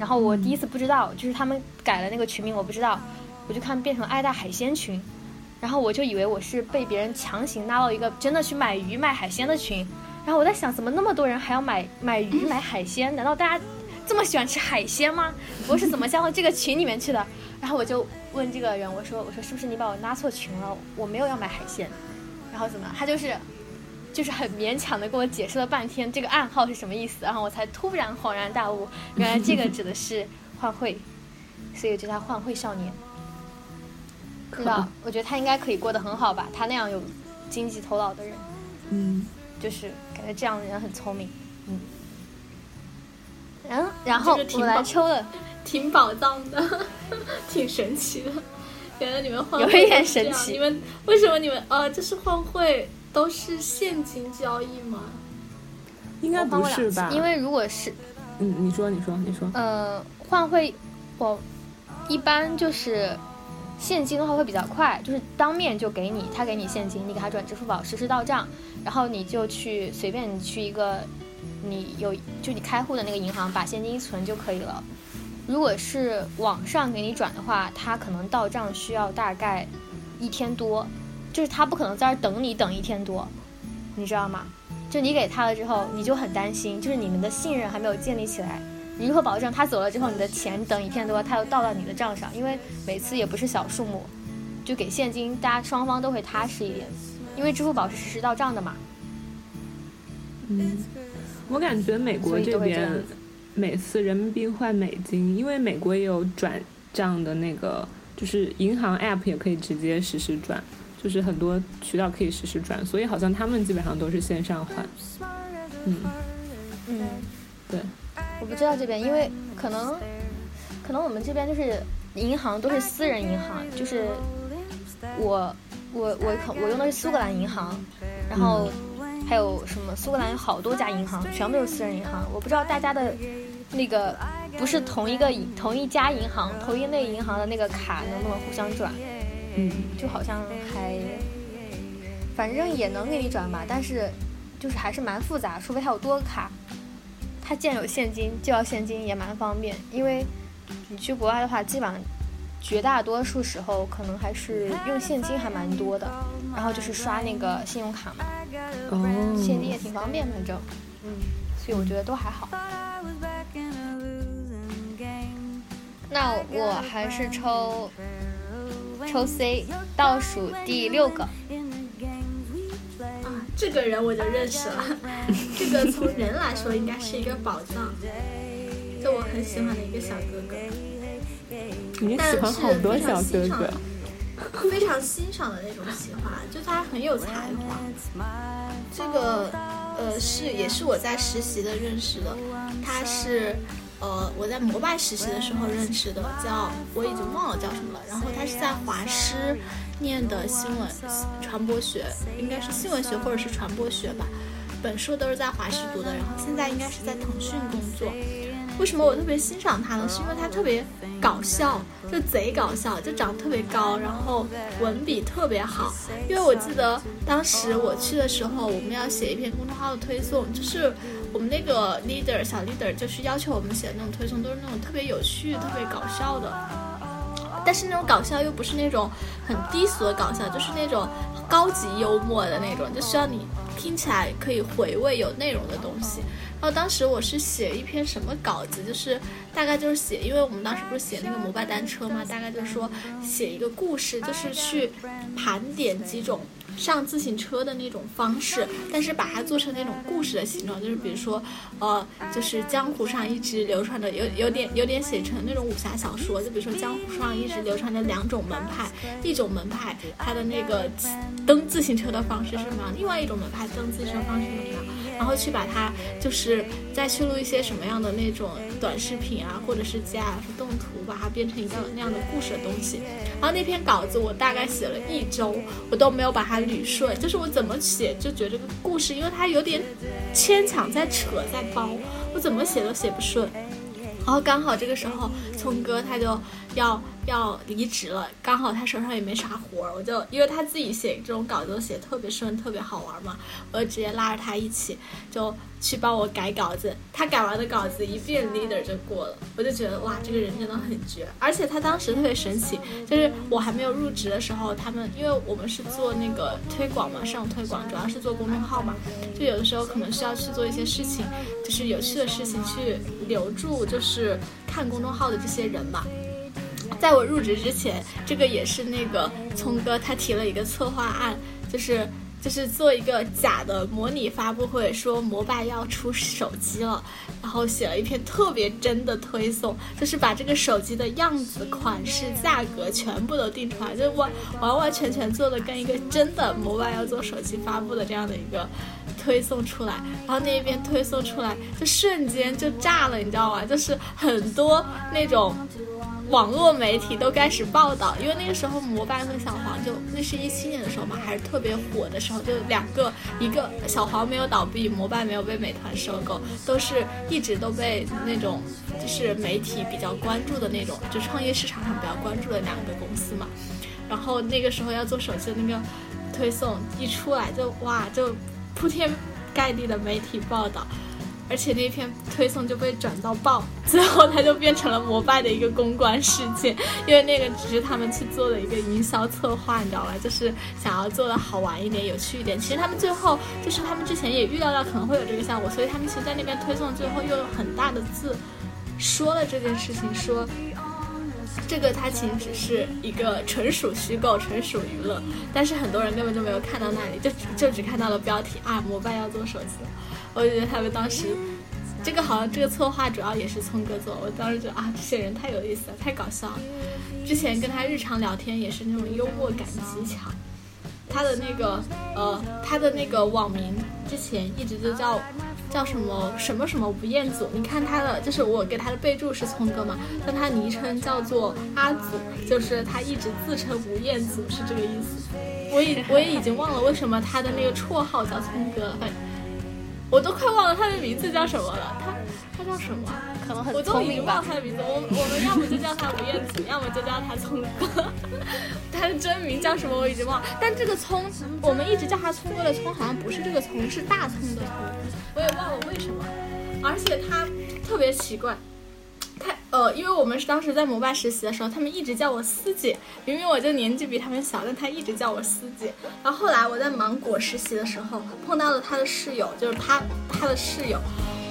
D: 然后我第一次不知道，就是他们改了那个群名，我不知道，我就看变成爱大海鲜群，然后我就以为我是被别人强行拉到一个真的去买鱼卖海鲜的群，然后我在想，怎么那么多人还要买买鱼买海鲜？难道大家这么喜欢吃海鲜吗？我是怎么加到这个群里面去的？然后我就问这个人，我说我说是不是你把我拉错群了？我没有要买海鲜，然后怎么？他就是。就是很勉强的跟我解释了半天这个暗号是什么意思，然后我才突然恍然大悟，原来这个指的是幻会，(laughs) 所以就叫他幻会少年。是吧？我觉得他应该可以过得很好吧，他那样有经济头脑的人，
C: 嗯，
D: 就是感觉这样的人很聪明，嗯。然后然后我来抽了，(laughs)
B: 挺宝藏的，(laughs) 挺神奇的，原来你们换
D: 有一点神奇，
B: 你们为什么你们哦这是换汇？都是现金交易吗？
C: 应该不是吧？
D: 因为如果是，
C: 嗯，你说，你说，你说。
D: 呃，换汇，我一般就是现金的话会比较快，就是当面就给你，他给你现金，你给他转支付宝实时到账，然后你就去随便你去一个你有就你开户的那个银行把现金一存就可以了。如果是网上给你转的话，他可能到账需要大概一天多。就是他不可能在这等你等一天多，你知道吗？就你给他了之后，你就很担心，就是你们的信任还没有建立起来。你如何保证他走了之后，你的钱等一天多，他又到到你的账上？因为每次也不是小数目，就给现金，大家双方都会踏实一点。因为支付宝是实时到账的嘛。
C: 嗯，我感觉美国这边每次人民币换美金，因为美国也有转账的那个，就是银行 app 也可以直接实时转。就是很多渠道可以实时转，所以好像他们基本上都是线上换。
D: 嗯嗯，
C: 对，
D: 我不知道这边，因为可能可能我们这边就是银行都是私人银行，就是我我我我用的是苏格兰银行，然后还有什么苏格兰有好多家银行，全部都是私人银行。我不知道大家的那个不是同一个同一家银行同一类银行的那个卡能不能互相转。
C: 嗯，
D: 就好像还，反正也能给你转吧，但是就是还是蛮复杂，除非他有多个卡，他既然有现金就要现金也蛮方便，因为你去国外的话，基本上绝大多数时候可能还是用现金还蛮多的，然后就是刷那个信用卡嘛，
C: 哦，
D: 现金也挺方便，反正，嗯，所以我觉得都还好。那我还是抽抽 C，倒数第六个。
B: 啊，这个人我就认识了。(laughs) 这个从人来说应该是一个宝藏，就我很喜欢的一个小哥哥。
C: 你喜欢好多小哥哥，
B: 非常欣赏的那种喜欢，就他很有才华。这个呃是也是我在实习的认识的，他是。呃，我在摩拜实习的时候认识的，叫我已经忘了叫什么了。然后他是在华师念的新闻传播学，应该是新闻学或者是传播学吧，本硕都是在华师读的。然后现在应该是在腾讯工作。为什么我特别欣赏他呢？是因为他特别搞笑，就贼搞笑，就长得特别高，然后文笔特别好。因为我记得当时我去的时候，我们要写一篇公众号的推送，就是我们那个 leader 小 leader 就是要求我们写的那种推送，都是那种特别有趣、特别搞笑的。但是那种搞笑又不是那种很低俗的搞笑，就是那种高级幽默的那种，就需要你听起来可以回味、有内容的东西。然后当时我是写一篇什么稿子，就是大概就是写，因为我们当时不是写那个摩拜单车嘛，大概就是说写一个故事，就是去盘点几种。上自行车的那种方式，但是把它做成那种故事的形状，就是比如说，呃，就是江湖上一直流传的有有点有点写成那种武侠小说，就比如说江湖上一直流传的两种门派，一种门派它的那个蹬自行车的方式是什么样，另外一种门派蹬自行车方式是什么样。然后去把它，就是再去录一些什么样的那种短视频啊，或者是 GIF 动图，把它变成一个那样的故事的东西。然后那篇稿子我大概写了一周，我都没有把它捋顺，就是我怎么写就觉得这个故事，因为它有点牵强，在扯，在包，我怎么写都写不顺。然后刚好这个时候，聪哥他就要要离职了，刚好他手上也没啥活儿，我就因为他自己写这种稿子都写特别顺，特别好玩嘛，我就直接拉着他一起就。去帮我改稿子，他改完的稿子一遍 leader 就过了，我就觉得哇，这个人真的很绝。而且他当时特别神奇，就是我还没有入职的时候，他们因为我们是做那个推广嘛，上推广主要是做公众号嘛，就有的时候可能需要去做一些事情，就是有趣的事情去留住，就是看公众号的这些人嘛。在我入职之前，这个也是那个聪哥他提了一个策划案，就是。就是做一个假的模拟发布会，说摩拜要出手机了，然后写了一篇特别真的推送，就是把这个手机的样子、款式、价格全部都定出来，就完完完全全做的跟一个真的摩拜要做手机发布的这样的一个推送出来，然后那一边推送出来，就瞬间就炸了，你知道吗？就是很多那种。网络媒体都开始报道，因为那个时候摩拜和小黄就那是一七年的时候嘛，还是特别火的时候，就两个，一个小黄没有倒闭，摩拜没有被美团收购，都是一直都被那种就是媒体比较关注的那种，就创业市场上比较关注的两个公司嘛。然后那个时候要做手机的那个推送一出来，就哇，就铺天盖地的媒体报道。而且那篇推送就被转到爆，最后它就变成了摩拜的一个公关事件，因为那个只是他们去做的一个营销策划，你知道吧？(laughs) 就是想要做的好玩一点、有趣一点。其实他们最后就是他们之前也预料到可能会有这个效果，所以他们其实在那边推送最后又有很大的字说了这件事情，说这个它其实只是一个纯属虚构、纯属娱乐，但是很多人根本就没有看到那里，就就只看到了标题啊，摩拜要做手机。我就觉得他们当时，这个好像这个策划主要也是聪哥做。我当时觉得啊，这些人太有意思了，太搞笑了。之前跟他日常聊天也是那种幽默感极强。他的那个呃，他的那个网名之前一直就叫叫什么什么什么吴彦祖。你看他的，就是我给他的备注是聪哥嘛，但他昵称叫做阿祖，就是他一直自称吴彦祖是这个意思。我已我也已经忘了为什么他的那个绰号叫聪哥。我都快忘了他的名字叫什么了，他他叫什么？
D: 可能很
B: 我都已经忘他的名字。我我们要么就叫他吴彦祖，(laughs) 要么就叫他聪哥。(laughs) 他的真名叫什么我已经忘了。但这个聪，我们一直叫他聪哥的聪，好像不是这个聪，是大葱的葱。我也忘了为什么。而且他特别奇怪，他呃，因为我们是当时在摩拜实习的时候，他们一直叫我司姐，明明我就年纪比他们小，但他一直叫我司姐。然后后来我在芒果实习的时候，碰到了他的室友，就是他他的室友，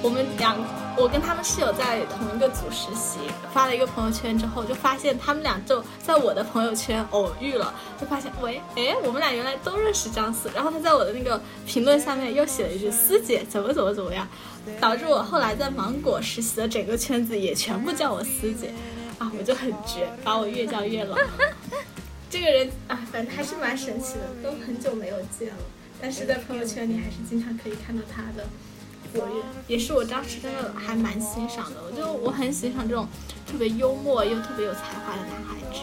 B: 我们两我跟他们室友在同一个组实习，发了一个朋友圈之后，就发现他们俩就在我的朋友圈偶遇了，就发现喂，哎，我们俩原来都认识张思。然后他在我的那个评论下面又写了一句司姐怎么怎么怎么样。导致我后来在芒果实习的整个圈子也全部叫我师姐，啊，我就很绝，把我越叫越老。(laughs) 这个人啊，反正还是蛮神奇的，都很久没有见了，但是在朋友圈里还是经常可以看到他的活跃，也是我当时真的还蛮欣赏的。我就我很欣赏这种特别幽默又特别有才华的男孩子。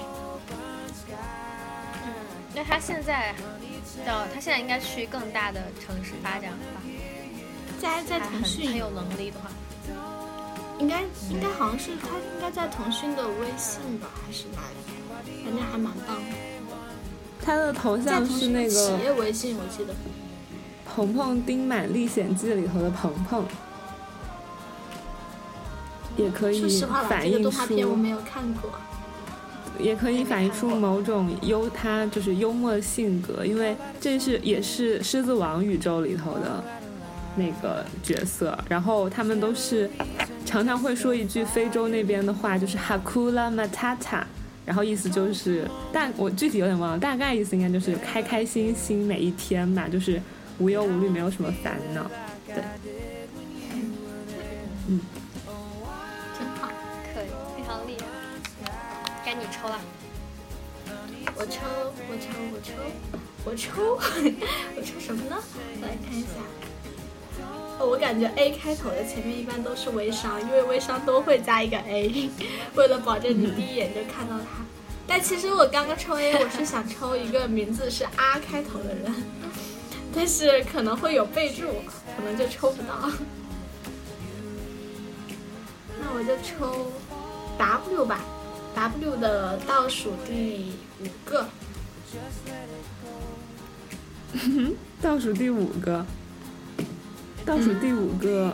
D: 嗯，那他现在到他现在应该去更大的城市发展了吧？
B: 在在腾讯
D: 很有能力的话，
B: 应该应该好像是他应该在腾讯的微信吧，还是哪里？反正还蛮棒的。
C: 他的头像是那个
B: 企业微信，我记得。
C: 《鹏鹏丁满历险记》里头的鹏鹏，也可以
B: 说实话吧，
C: 反映
B: 这个动画片我
C: 出，
B: 没有看过。
C: 也可以反映出某种幽他就是幽默性格，因为这是也是《狮子王》宇宙里头的那个角色，然后他们都是常常会说一句非洲那边的话，就是 Hakuna Matata，然后意思就是但我具体有点忘了，大概意思应该就是开开心心每一天吧，就是无忧无虑，没有什么烦恼。对，
B: 真好。
D: 可以，非常厉害。该你抽了，
B: 我抽，我抽，我抽，我抽，(laughs) 我抽什么呢？来看一下。我感觉 A 开头的前面一般都是微商，因为微商都会加一个 A，(laughs) 为了保证你第一眼就看到他。但其实我刚刚抽 A，我是想抽一个名字是 R 开头的人，但是可能会有备注，可能就抽不到。那我就抽 W 吧，W 的倒数第五个。(laughs)
C: 倒数第五个，倒数第五个，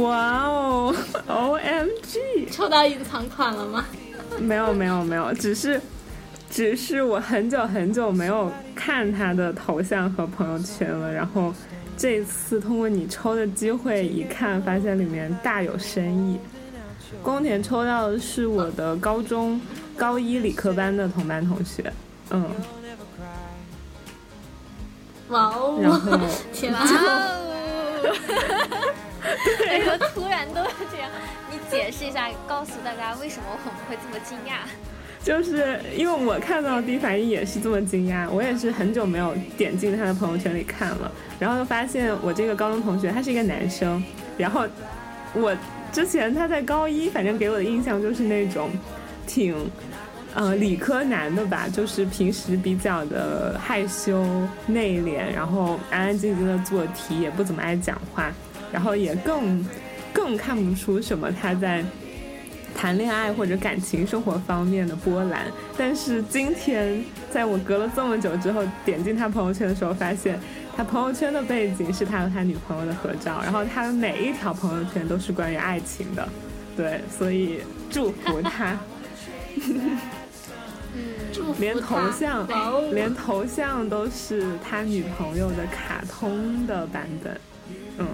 C: 哇哦，O M G！
B: 抽到隐藏款了吗？
C: 没有没有没有，只是只是我很久很久没有看他的头像和朋友圈了，然后这次通过你抽的机会一看，发现里面大有深意。宫田抽到的是我的高中高一理科班的同班同学，嗯，
B: 哇哦！
C: 然后 (laughs)
B: 天啊！
D: 为什么突然都这样？你解释一下，告诉大家为什么我们会这么惊讶？
C: 就是因为我看到第一反应也是这么惊讶，我也是很久没有点进他的朋友圈里看了，然后就发现我这个高中同学他是一个男生，然后我之前他在高一，反正给我的印象就是那种挺呃理科男的吧，就是平时比较的害羞内敛，然后安安静静的做题，也不怎么爱讲话，然后也更更看不出什么他在。谈恋爱或者感情生活方面的波澜，但是今天在我隔了这么久之后点进他朋友圈的时候，发现他朋友圈的背景是他和他女朋友的合照，然后他的每一条朋友圈都是关于爱情的，对，所以祝福他，(laughs) 连头像连头像都是他女朋友的卡通的版本，嗯，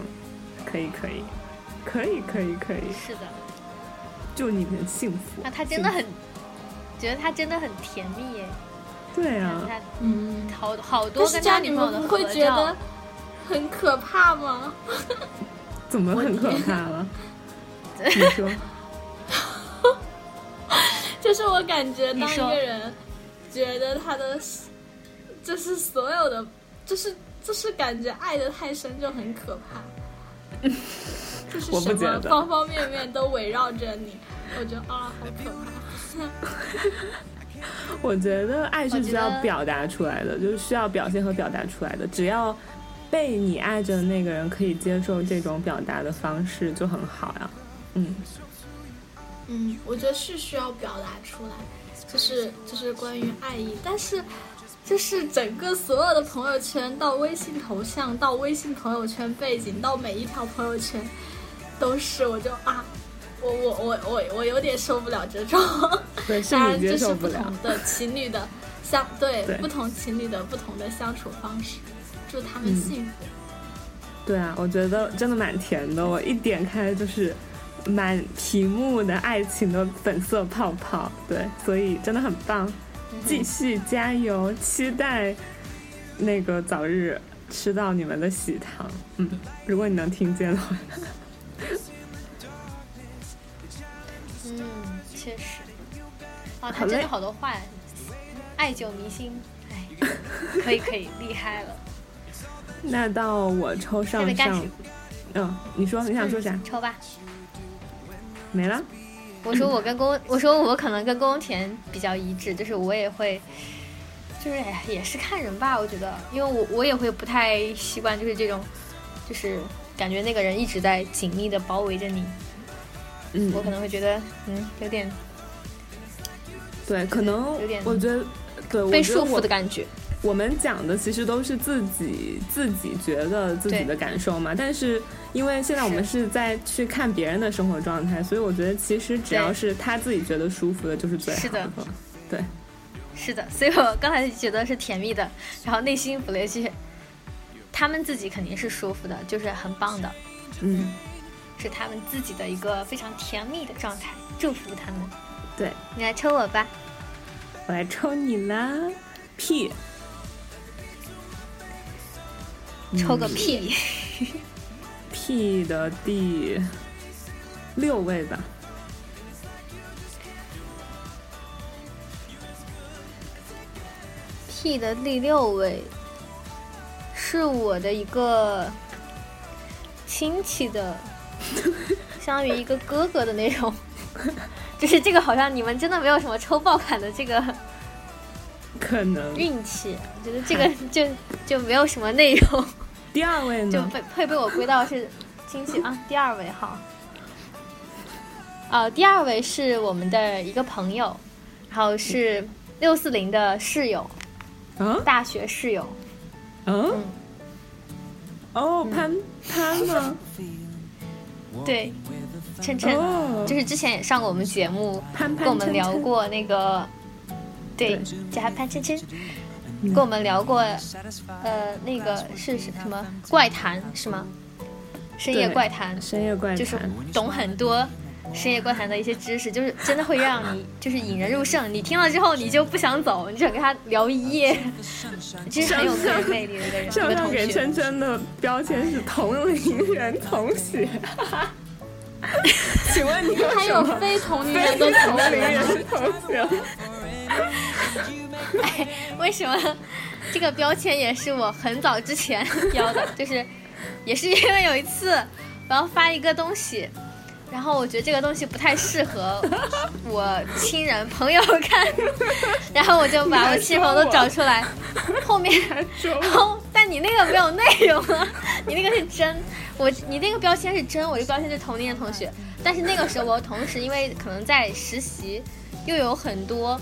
C: 可以可以，可以可以可以，
D: 是的，
C: 祝你们幸福。
D: 啊他真的很，觉得他真的很甜蜜耶。
C: 对啊，
B: 嗯，
D: 好好多跟他女朋友的
B: 会
D: 合照
B: 觉得，很可怕吗？(laughs)
C: 怎么很可怕了？你说，(laughs)
B: 就是我感觉当一个人觉得他的，就是所有的，就是就是感觉爱的太深就很可怕。(laughs) 就是什么
C: 觉得
B: 方方面面都围绕着你，我觉得啊，好可怕。(laughs)
C: 我觉得爱是需要表达出来的，就是需要表现和表达出来的。只要被你爱着的那个人可以接受这种表达的方式，就很好呀。嗯，
B: 嗯，我觉得是需要表达出来，就是就是关于爱意，但是就是整个所有的朋友圈到微信头像到微信朋友圈背景到每一条朋友圈，都是我就啊，我我我我我有点受不了这种，(laughs)
C: 对，是
B: 当然
C: 你接
B: 这是不同。的情侣的相对
C: 对
B: 不同情侣的不同的相处方式，祝他们
C: 嗯
B: 幸福。
C: 对啊，我觉得真的蛮甜的。我一点开就是满屏幕的爱情的粉色泡泡，对，所以真的很棒，继续加油，期待那个早日吃到你们的喜糖。嗯，如果你能听见的话，
D: 嗯，确实。啊，他真的好多话，爱久弥新，哎，可以可以，厉害了。(laughs)
C: 那到我抽上上嗯，你说你想说啥？
D: 抽吧。
C: 没了？
D: 我说我跟宫，我说我可能跟宫田比较一致，就是我也会，就是哎也是看人吧，我觉得，因为我我也会不太习惯，就是这种，就是感觉那个人一直在紧密的包围着你，
C: 嗯
D: 我，可能会觉得，嗯，有点
C: 对，可能
D: 有点
C: 我觉得，对，
D: 被束缚的感觉。
C: 我们讲的其实都是自己自己觉得自己的感受嘛，但是因为现在我们是在去看别人的生活状态，所以我觉得其实只要是他自己觉得舒服的，就是最好
D: 是的。
C: 的。对，
D: 是的，所以我刚才觉得是甜蜜的，然后内心补了一句，他们自己肯定是舒服的，就是很棒的，
C: 嗯，
D: 是他们自己的一个非常甜蜜的状态，祝福他们。
C: 对，
D: 你来抽我吧，
C: 我来抽你啦屁。
D: 抽个
C: 嗯。
D: 屁！
C: P 的第六位吧。
D: P 的第六位是我的一个亲戚的，(laughs) 相当于一个哥哥的那种，(laughs) 就是这个好像你们真的没有什么抽爆款的这个
C: 可能。
D: 运气，我觉得这个就就没有什么内容，
C: 第二位呢
D: 就
C: 呢？
D: 被会被我归到是亲戚啊。第二位哈，啊，第二位是我们的一个朋友，然后是六四零的室友，
C: 嗯
D: 大学室友，
C: 嗯
D: 嗯，
C: 哦，潘潘吗？
D: 对，琛琛。
C: 哦，
D: 就是之前也上过我们节目，
C: 潘潘
D: 跟我们聊过那个，对
C: 对，
D: 叫他潘琛琛，跟我们聊过，呃，那个是什么怪谈是吗？深夜怪谈，
C: 深夜怪谈
D: 就是，懂很多深夜怪谈的一些知识，就是真的会让你就是引人入胜，你听了之后你就不想走，你就想跟他聊一夜，(laughs) 其实很有个人魅力的一个人。
C: 给琛琛的标签是同龄人同学。(laughs) 请问你有
B: 还有非同龄？人
C: 同
B: 学？(laughs)
D: 为什么这个标签也是我很早之前标的？就是也是因为有一次我要发一个东西，然后我觉得这个东西不太适合我亲人朋友看，然后我就把我亲朋友都找出来，(laughs) 后面然后但你那个没有内容啊，你那个是真，我你那个标签是真，我这个标签是同龄的同学，但是那个时候我同时因为可能在实习，又有很多。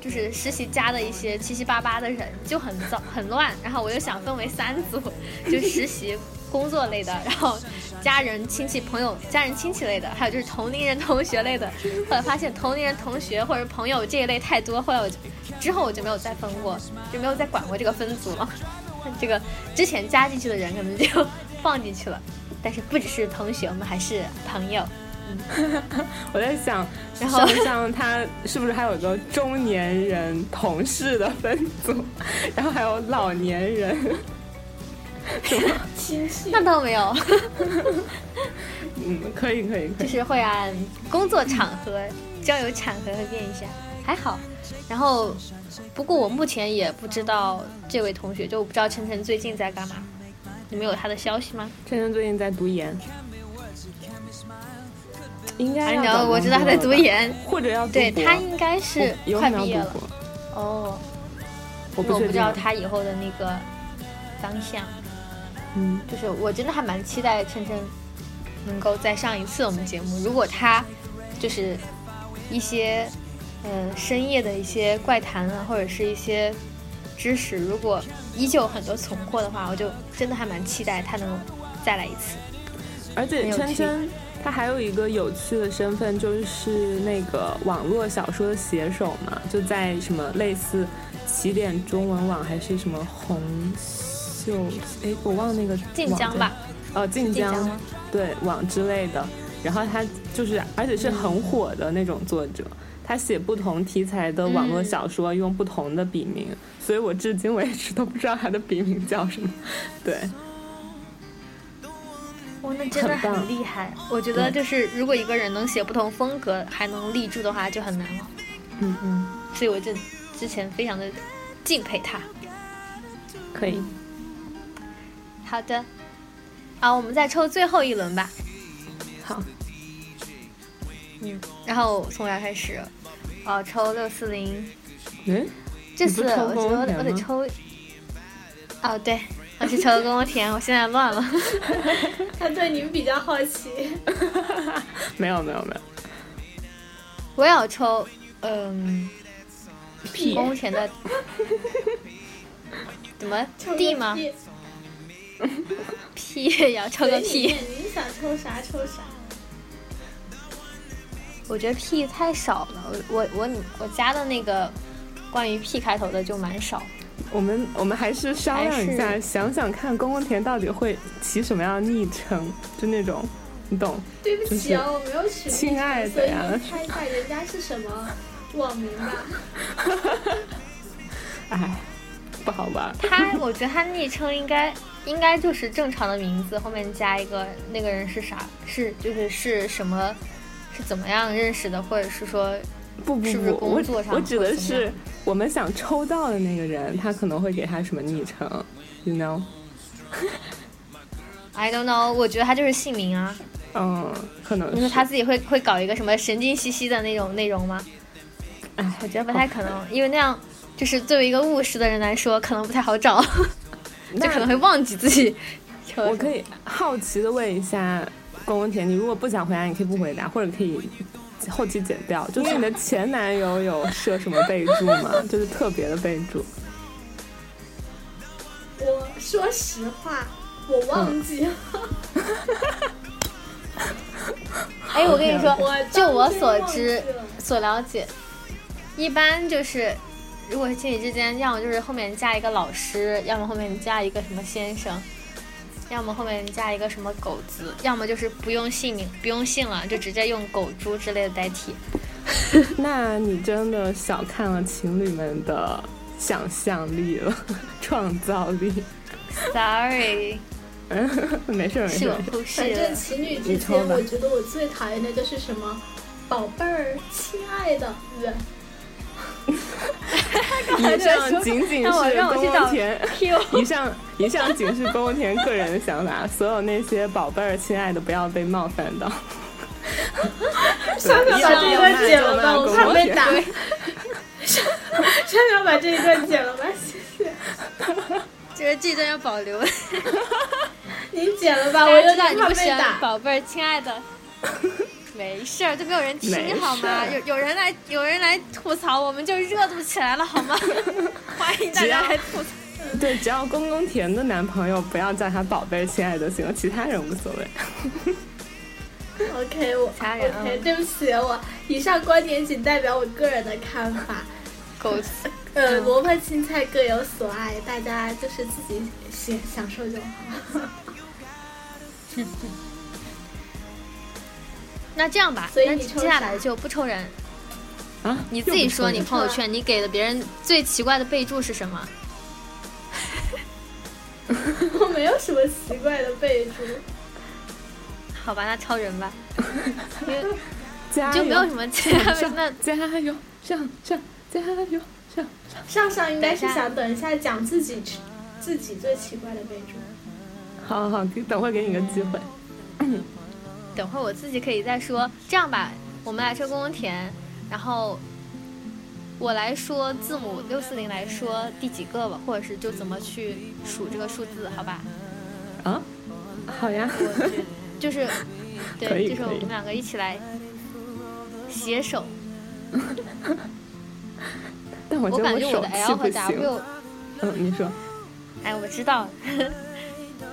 D: 就是实习加的一些七七八八的人，就很糟很乱。然后我又想分为三组，就实习工作类的，然后家人亲戚朋友家人亲戚类的，还有就是同龄人同学类的。后来发现同龄人同学或者朋友这一类太多，后来我就之后我就没有再分过，就没有再管过这个分组了。(laughs) 这个之前加进去的人可能就 (laughs) 放进去了，但是不只是同学，我们还是朋友。(laughs)
C: 我在想，
D: 然后
C: 上上他是不是还有个中年人同事的分组，(laughs) 然后还有老年人，(laughs) 什么？
B: 亲戚
D: 那倒没有。
C: 嗯，可以可以可以。
D: 就是会按工作场合、交友场合会变一下，还好。然后，不过我目前也不知道这位同学，就我不知道晨晨最近在干嘛。你们有他的消息吗？
C: 晨晨最近在读研，应该
D: 我知道他在读研
C: 或者要
D: 对他应该是快毕业了哦。
C: 我
D: 我不知道。他以后的那个方向，
C: 嗯，
D: 就是我真的还蛮期待琛琛能够再上一次我们节目。如果他就是一些呃深夜的一些怪谈啊，或者是一些知识，如果依旧很多存货的话，我就真的还蛮期待他能再来一次。
C: 而且琛琛他还有一个有趣的身份，就是那个网络小说的写手嘛，就在什么类似起点中文网还是什么红袖，哎，我忘了那个
D: 晋江吧，
C: 哦，晋江
D: 晋江？
C: 对网之类的。然后他就是，而且是很火的那种作者，他写不同题材的网络小说，用不同的笔名，所以我至今为止都不知道他的笔名叫什么。对，
D: 哇，那真的
C: 很
D: 厉害。(laughs) 我觉得就是如果一个人能写不同风格还能立住的话，就很难了。
C: 嗯嗯，
D: 所以我就之前非常的敬佩他。
C: 可以。
D: 好的，啊，我们再抽最后一轮吧。
C: 好，
D: 嗯，然后从我要开始，哦，抽六四零。
C: 嗯，
D: 这次我觉得我得抽。哦，对，我去抽的宫田，我现在乱了。(laughs)
B: 他对你们比较好奇。(laughs)
C: 没有没有没有，
D: 我也要抽，嗯，
B: 屁
D: 宫田的。怎么
B: 抽个
D: D 吗
B: 屁
D: ？P 也要抽个
B: 随你
D: P，
B: 便你想抽啥抽啥。
D: 我觉得 P 太少了。我我我我加的那个关于 P 开头的就蛮少。
C: 我们我们还是商量一下，想想看宫宫田到底会起什么样的昵称，就那种你懂？
B: 对不起啊，我没有取
C: 亲爱的呀
B: 猜一下人家是什么网名吧。(laughs)
C: 哎，不好吧？
D: 他，我觉得他昵称应该应该就是正常的名字，后面加一个那个人是啥，是就是是什么，是怎么样认识的，或者是说
C: 不不
D: 是不是
C: 不，我
D: 工作上
C: 我指的是我们想抽到的那个人，他可能会给他什么昵称，you
D: know？I (laughs) don't know，我觉得他就是姓名啊。
C: 嗯，可能
D: 你说
C: 是
D: 他自己会会搞一个什么神经兮兮的那种内容吗？
C: 哎，
D: 我觉得不太可能，因为那样就是作为一个务实的人来说，可能不太好找，(laughs) 就可能会忘记自己。
C: 我可以好奇的问一下关文田，你如果不想回答，你可以不回答，或者可以后期剪掉。就是你的前男友有设什么备注吗？(laughs) 就是特别的备注。
B: 我说实话，我忘记了。
D: 哎，我跟你说
B: 我
D: 就我所知所了解，一般就是如果是情侣之间，要么就是后面加一个老师，要么后面加一个什么先生。要么后面加一个什么狗字，要么就是不用姓名，不用姓了，就直接用狗猪之类的代替。(laughs)
C: 那你真的小看了情侣们的想象力了，(laughs) 创造力。
D: Sorry，(laughs)
C: 没事没事
B: 反正。情侣之间，我觉得我最讨厌的就是什么“宝贝儿”“亲爱的”，呃 (laughs)
C: 以上仅仅是宫田
D: ，Q (laughs)
C: 以上以上仅是宫宫田个人的想法，所有那些宝贝儿、亲爱的，不要被冒犯到。
B: 上
C: 对
B: 面把这一段剪了吧，我怕被打。
C: 对 (laughs)
B: 上面把这一段剪了吧，谢谢。
D: 这个这一段要保留。
B: 您剪了吧，
D: 大
B: 我有
D: 家知道你不喜
B: 点怕被打。
D: 欢宝贝儿，亲爱的。没事儿，都没有人听好吗？有有人来有人来吐槽，我们就热度起来了好吗？(laughs) 欢迎大家来吐槽。
C: 对，只要公公甜的男朋友不要叫他宝贝、亲爱的行了，其他人无所谓。
B: OK，我
D: 残忍啊
B: OK，对不起，我以上观点仅代表我个人的看法。
D: 狗 (laughs)
B: 呃，
D: 嗯
B: 萝卜青菜各有所爱，大家就是自己享享受就好。(laughs)
D: 那这样吧，那
B: 所以你
D: 接下来就不抽人，
C: 啊，
D: 你自己说你朋友圈你给的别人最奇怪的备注是什么？(laughs)
B: 我没有什么奇怪的备注。
D: 好吧，那超人吧，因 (laughs) 为
C: 加油
D: 就没有什么其他
C: 上
D: 那
C: 加油上上加油上。
B: 上上应该是想等一下讲自己自己最奇怪的备注。
C: 好好好，给等会给你个机会。
D: 等会儿我自己可以再说。这样吧，我们来抽公公田，然后我来说字母六四零来说第几个吧，或者是就怎么去数这个数字，好吧？
C: 啊，好呀。
D: 我觉得 (laughs) 就是对，就是我们两个一起来携手。(laughs)
C: 但我
D: 感觉我的
C: 气
D: L
C: 不
D: 和
C: 行。
D: W，
C: 嗯，你说。
D: 哎，我知道。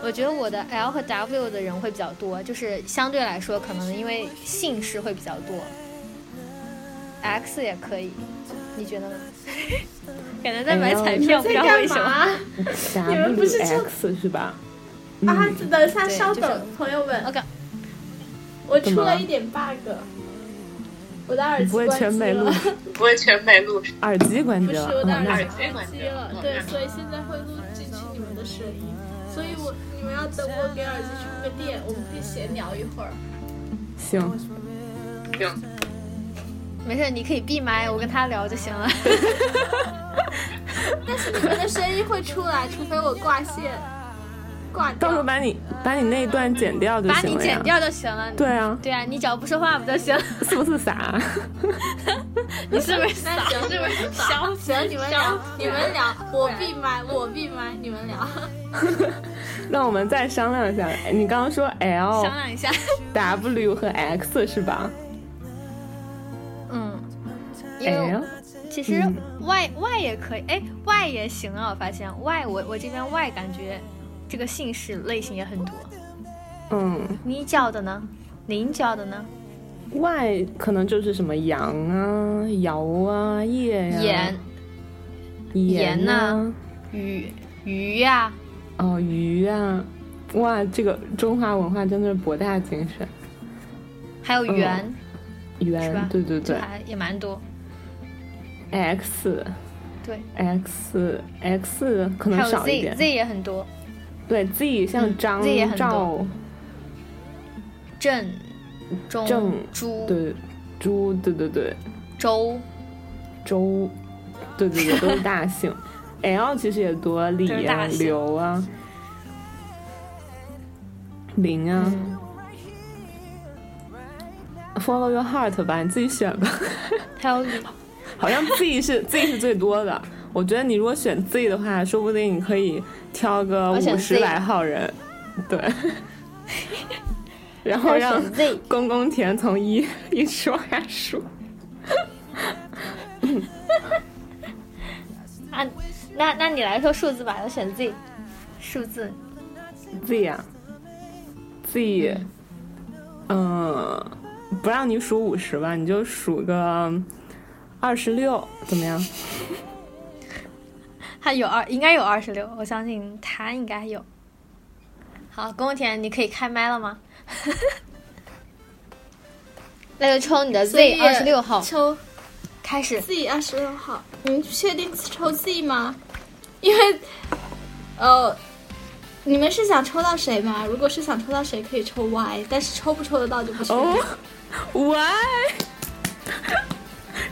D: 我我觉得我的 L 和 W 的人会比较多，就是相对来说，可能因为姓氏会比较多。X 也可以，你觉得呢？(laughs) 感觉在买彩票，不知道为什么。(laughs)
B: 你们不是
C: X 是吧？
B: 啊，等一下，稍等，朋友们
D: ，OK，
B: 我出了一点 bug，我的耳机
C: 不会
B: 关机
C: 全没录
B: 了，，(laughs)
E: 不会全没录？
C: 耳机关机了。
B: 不是我的耳
E: 机
B: 机关机了，对，所以现在会录进去你们的声音，所以我你们要等我给耳机充个电，我们可以闲聊一会儿。
C: 行，
E: 行，
D: 没事，你可以闭麦，我跟他聊就行了。(laughs)
B: 但是你们的声音会出来，除非我挂线，挂掉。
C: 到时候把你把你那一段剪掉就
D: 把
C: 行了呀。
D: 你剪掉就行了。
C: 对啊，
D: 对啊，你只要不说话不就行？
C: 是不是傻？(laughs)
D: 你是不是傻？是不是 (laughs)
B: 行
D: 笑？
B: 行，你们聊，你们聊，我闭麦，我闭麦，你们聊。(laughs)
C: 那我们再商量一下。哎你刚刚说 L、
D: 商量一下。
C: W 和 X 是吧
D: 嗯，因为
C: ？L
D: 其实
C: 嗯
D: Y Y 也可以，哎，Y 也行啊。我发现 Y 我我这边 Y 感觉这个姓氏类型也很多。
C: 嗯
D: 你叫的呢？您叫的呢
C: ？，Y 可能就是什么羊啊、尧啊、叶呀、
D: 盐、
C: 盐
D: 盐
C: 呐、
D: 呐鱼、鱼呀、
C: 哦鱼啊。哇，这个中华文化真的是博大精深。
D: 还有圆，是吧
C: 圆，对对对
D: 还也蛮多。
C: ，X
D: 对
C: ，X X 可能
D: 还有
C: 少一
D: Z
C: 点。
D: Z 也很多。
C: 对 Z 像
D: 嗯
C: 张、赵，
D: 郑、中、
C: 郑
D: 朱、
C: 对朱，对对对
D: 周，
C: 周，对对对，都是大姓。L 其实也多，李啊、刘啊、林啊、
D: 嗯，(laughs)
C: Follow your heart 吧，你自己选吧。
D: 还有李，
C: 好像 Z 是 Z 是最多的。我觉得你如果选 Z 的话，说不定你可以挑个五十来号人，对，(laughs) 然后让公公田从一一直往下数。(laughs)
D: 啊，那那你来说数字吧，我选 Z，数字。
C: Z 呀、Z，嗯、不让你数五十吧，你就数个二十六，怎么样？
D: 他有二，应该有二十六，我相信他应该有。好，宫田，你可以开麦了吗？(laughs) 那就抽你的 Z 二十六号
B: 抽
D: 开始。
B: Z 二十六号，你们确定抽 Z 吗？因为，呃，你们是想抽到谁吗？如果是想抽到谁，可以抽 Y，但是抽不抽得到就不确定。
C: 哦，Y，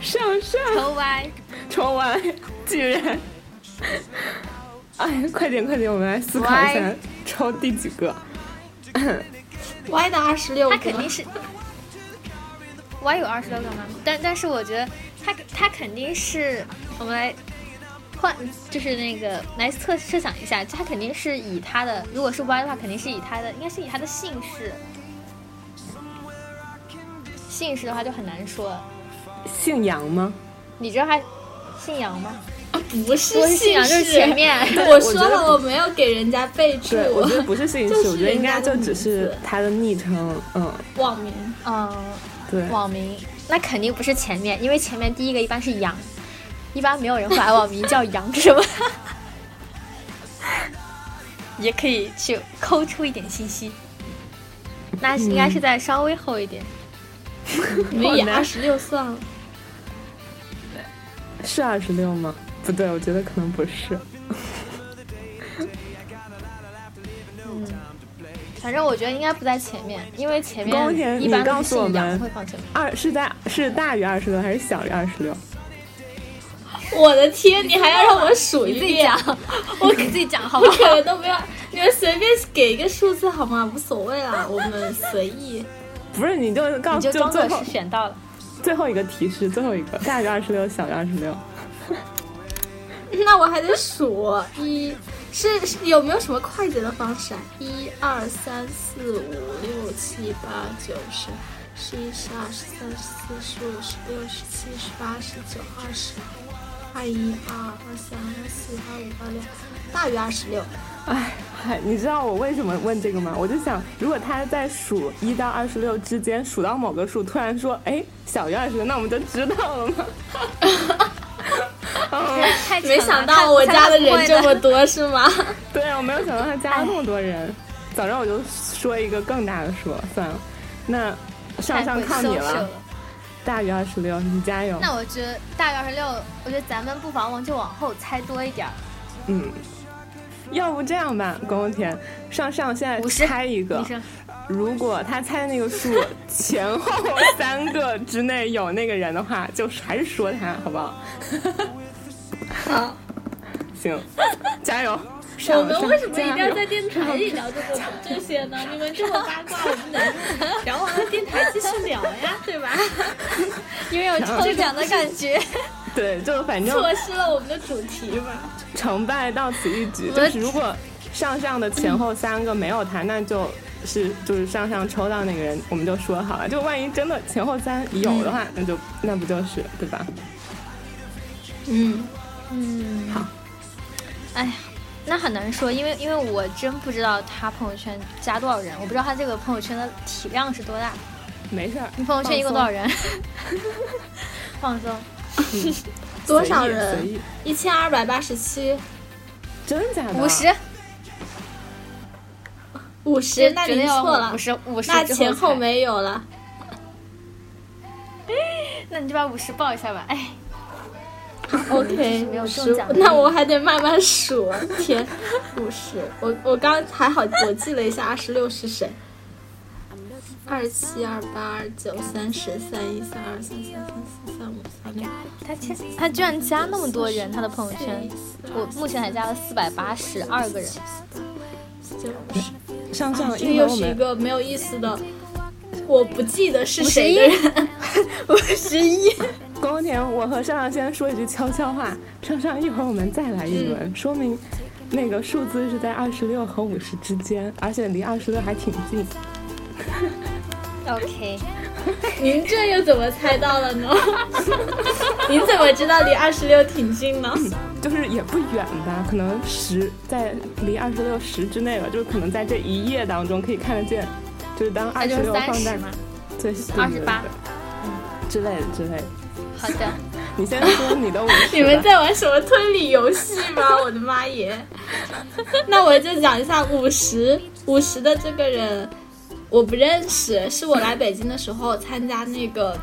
C: (laughs) 上上
D: 抽 Y，
C: 抽 Y，，居然，(laughs) 哎，快点快点，我们来思考一下抽第几个？(laughs)
B: Y 的二十六个，
D: 他肯定是 Y 有二十六个吗？但但是我觉得他他肯定是我们来换，就是那个来测设想一下，他肯定是以他的，如果是 Y 的话，肯定是以他的，应该是以他的姓氏。姓氏的话就很难说。
C: 姓杨吗？
D: 你知道他姓杨吗？
B: 不是
D: 姓杨就是前面。(laughs)
B: 我说了，我没有给人家备注，
C: 对，我觉得不是姓氏，
B: 就是
C: 我觉得应该
B: 人家
C: 就只是他的昵称。嗯，
B: 网名。
D: 嗯，
C: 对。
D: 网名那肯定不是前面，因为前面第一个一般是杨，一般没有人会把网名叫杨什么。(laughs) 也可以去抠出一点信息，那应该是在稍微后一点。
B: 你们以二十六算了。
C: 是二十六吗？不对，我觉得可能不是。
D: 嗯，反正我觉得应该不在前面，因为前面一般
C: 你告
D: 都是姓
C: 诉我们
D: 杨会放前面。
C: 二是在是大于二十六还是小于二十六？
B: 我的天，你还要让我数一遍？
D: 我给自己讲好不
B: 我
D: 好？
B: 可能都不要，你们随便给一个数字好吗？无所谓啦，我们随意。(laughs)
C: 不是，你就告诉
D: 就装作
C: 最后
D: 是选到了。
C: 最后一个提示，最后一个大于二十六，小于二十六。(laughs)
B: 那我还得数一，是有没有什么快捷的方式啊？一二三四五六七八九十，十一十二十三十四十五十六十七十八十九二十，二一二二三二四二五二六，大于二十六。
C: 哎，嗨，你知道我为什么问这个吗？我就想，如果他在数一到二十六之间数到某个数，突然说，哎，小于二十六，那我们就知道了吗？(laughs) (laughs)
D: 太
B: 没想到我家的人这么多是吗？(laughs)
C: 对啊，我没有想到他加了那么多人。早知道我就说一个更大的数，算了。那上上靠你了，大于二十六，你加油。
D: 那我觉得大于二十六，我觉得咱们不妨就往后猜多一点。
C: 嗯，要不这样吧，公公田，上上现在猜一个，如果他猜的那个数 (laughs) 前后三个之内有那个人的话，就还是说他，好不好？
B: 好，
C: 行，加油。
B: 我们为什么一定要在电台里聊这个这些呢？你们这么八卦，我们能 (laughs) 聊完了电台继续聊呀，对吧？
D: 因为有抽奖的感觉。(laughs)
C: 对，就反正
B: 错失了我们的主题吧。
C: 成败到此一举，就是如果上上的前后三个没有他，那就是就是上上抽到那个人，我们就说好了。就万一真的前后三有的话，那就那不就是对吧？
B: 嗯
D: 嗯，
C: 好。
D: 哎呀。那很难说，因为因为我真不知道他朋友圈加多少人，我不知道他这个朋友圈的体量是多大。
C: 没事儿，
D: 你朋友圈一共多少人？放松。(laughs) (laughs)
B: 多少人？一千二百八十七。
C: 真的假的？
D: 五十。
B: 五十？那你错了。
D: 五十五十。
B: 那前后没有了。(laughs)
D: 那你就把五十报一下吧。哎。
B: OK，(laughs) 没有中奖，那我还得慢慢数。天，五十，我我刚还好，我记了一下，二十六是谁？二七二八二九三十三一三二三三三四三五三六。
D: 他加他居然加那么多人，他的朋友圈，我目前还加了四百八十二个人。
C: 上上，
B: 这又是一个没有意思的，(laughs) 我不记得是谁的人。(laughs) 五十一。
C: 光田，我和上上先说一句悄悄话，上上一会儿我们再来一轮，说明那个数字是在二十六和五十之间，而且离二十六还挺近。
D: OK，(laughs)
B: 您这又怎么猜到了呢？您怎么知道离二十六挺近呢？
C: 就是也不远吧，可能十在离二十六十之内吧，就是可能在这一页当中可以看得见，就是当二十六放在对
D: 二十八，
C: 嗯之类的之类的。
D: 好的，
C: 你先说你的五十。
B: 你们在玩什么推理游戏吗？我的妈耶！(laughs) 那我就讲一下五十五十的这个人，我不认识，是我来北京的时候参加那个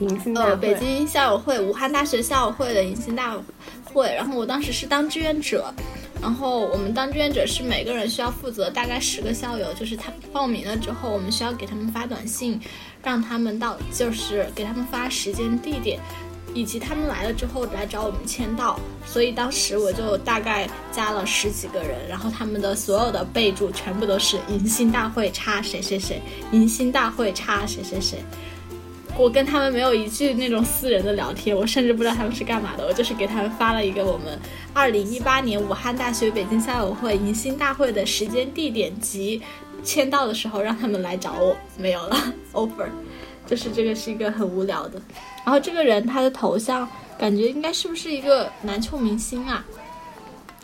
C: 迎新
B: 呃北京校友会，武汉大学校友会的迎新大会，然后我当时是当志愿者，然后我们当志愿者是每个人需要负责大概十个校友，就是他报名了之后，我们需要给他们发短信。让他们到，就是给他们发时间、地点，以及他们来了之后来找我们签到。所以当时我就大概加了十几个人，然后他们的所有的备注全部都是迎新大会差谁谁谁，迎新大会差谁谁谁。我跟他们没有一句那种私人的聊天，我甚至不知道他们是干嘛的。我就是给他们发了一个我们二零一八年武汉大学北京校友会迎新大会的时间、地点及。签到的时候让他们来找我，没有了 (laughs) offer，就是这个是一个很无聊的。然后这个人他的头像感觉应该是不是一个篮球明星啊？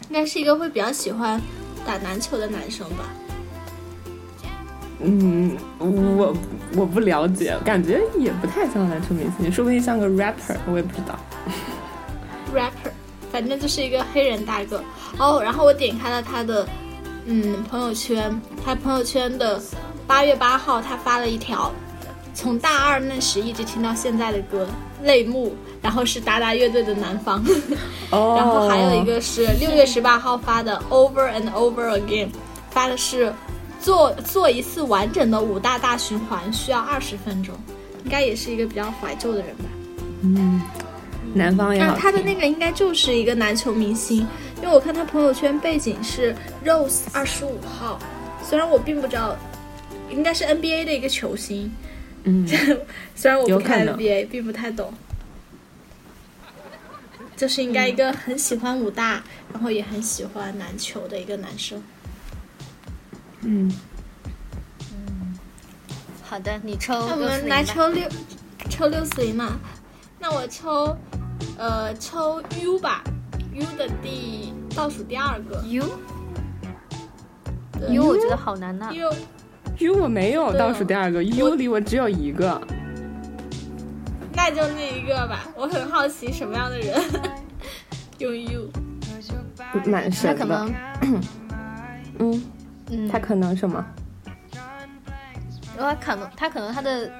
B: 应该是一个会比较喜欢打篮球的男生吧？
C: 嗯，我我不了解，感觉也不太像篮球明星，说不定像个 rapper，我也不知道。
B: rapper，反正就是一个黑人大哥。哦，然后我点开了他的。嗯，朋友圈，他朋友圈的八月八号，他发了一条，从大二那时一直听到现在的歌，泪目，然后是达达乐队的南方，(laughs) 然后还有一个是六月十八号发的 Over and Over Again，发的是做做一次完整的五大大循环需要二十分钟，应该也是一个比较怀旧的人吧。
C: 嗯，南方也好。
B: 他的那个应该就是一个篮球明星。因为我看他朋友圈背景是 Rose 二十五号，虽然我并不知道，应该是 NBA 的一个球星，
C: 嗯，(laughs)
B: 虽然我不看 NBA，并不太懂，就是应该一个很喜欢武大，然后也很喜欢篮球的一个男生。
C: 嗯，
D: 嗯，好的，你抽，
B: 那我们来抽六，抽六四零嘛，那我抽，呃，抽 U 吧。U 的第倒数第二个。
D: U U 我觉得好难呐。
B: U
C: U 我没有倒数第二个，U 里我只有一个。
B: 那就那一个吧。我很好奇什么样的人。(laughs) 用 U。
C: 蛮
D: 他
C: 神的。
D: 可能，，
C: 嗯，
D: 嗯，
C: 他可能什么？
D: 他可能他可能他的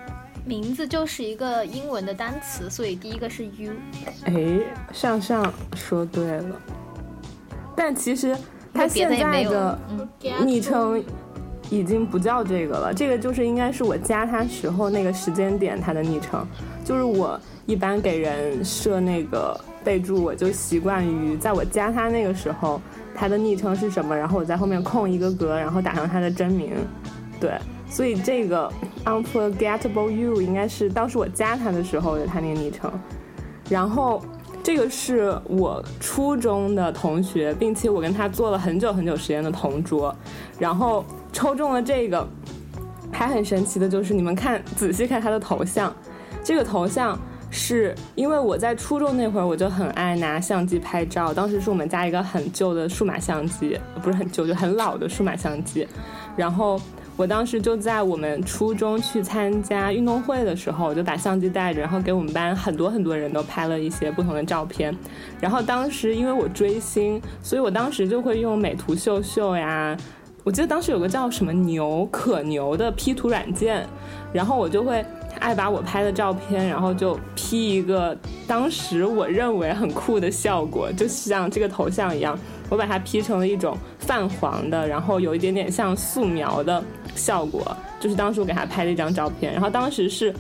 D: 名字就是一个英文的单词，所以第一个是 U。
C: 哎，上上说对了，但其实他
D: 别
C: 现在的
D: 嗯。
C: 昵称已经不叫这个了，这个就是应该是我加他时候那个时间点他的昵称，就是我一般给人设那个备注，我就习惯于在我加他那个时候，他的昵称是什么，然后我在后面空一个格，然后打上他的真名，对，所以这个 unforgettable you 应该是当时我加他的时候的他那个昵称，然后。这个是我初中的同学，并且我跟他做了很久很久时间的同桌，然后抽中了这个，还很神奇的就是你们看仔细看他的头像，这个头像是因为我在初中那会儿我就很爱拿相机拍照，当时是我们家一个很旧的数码相机，不是很旧就很老的数码相机，然后。我当时就在我们初中去参加运动会的时候，我就把相机带着，然后给我们班很多很多人都拍了一些不同的照片。然后当时因为我追星，所以我当时就会用美图秀秀呀，我记得当时有个叫什么牛可牛的 P 图软件，然后我就会爱把我拍的照片，然后就 P 一个当时我认为很酷的效果，就像这个头像一样，我把它 P 成了一种泛黄的，然后有一点点像素描的效果，就是当时我给他拍的一张照片，然后当时是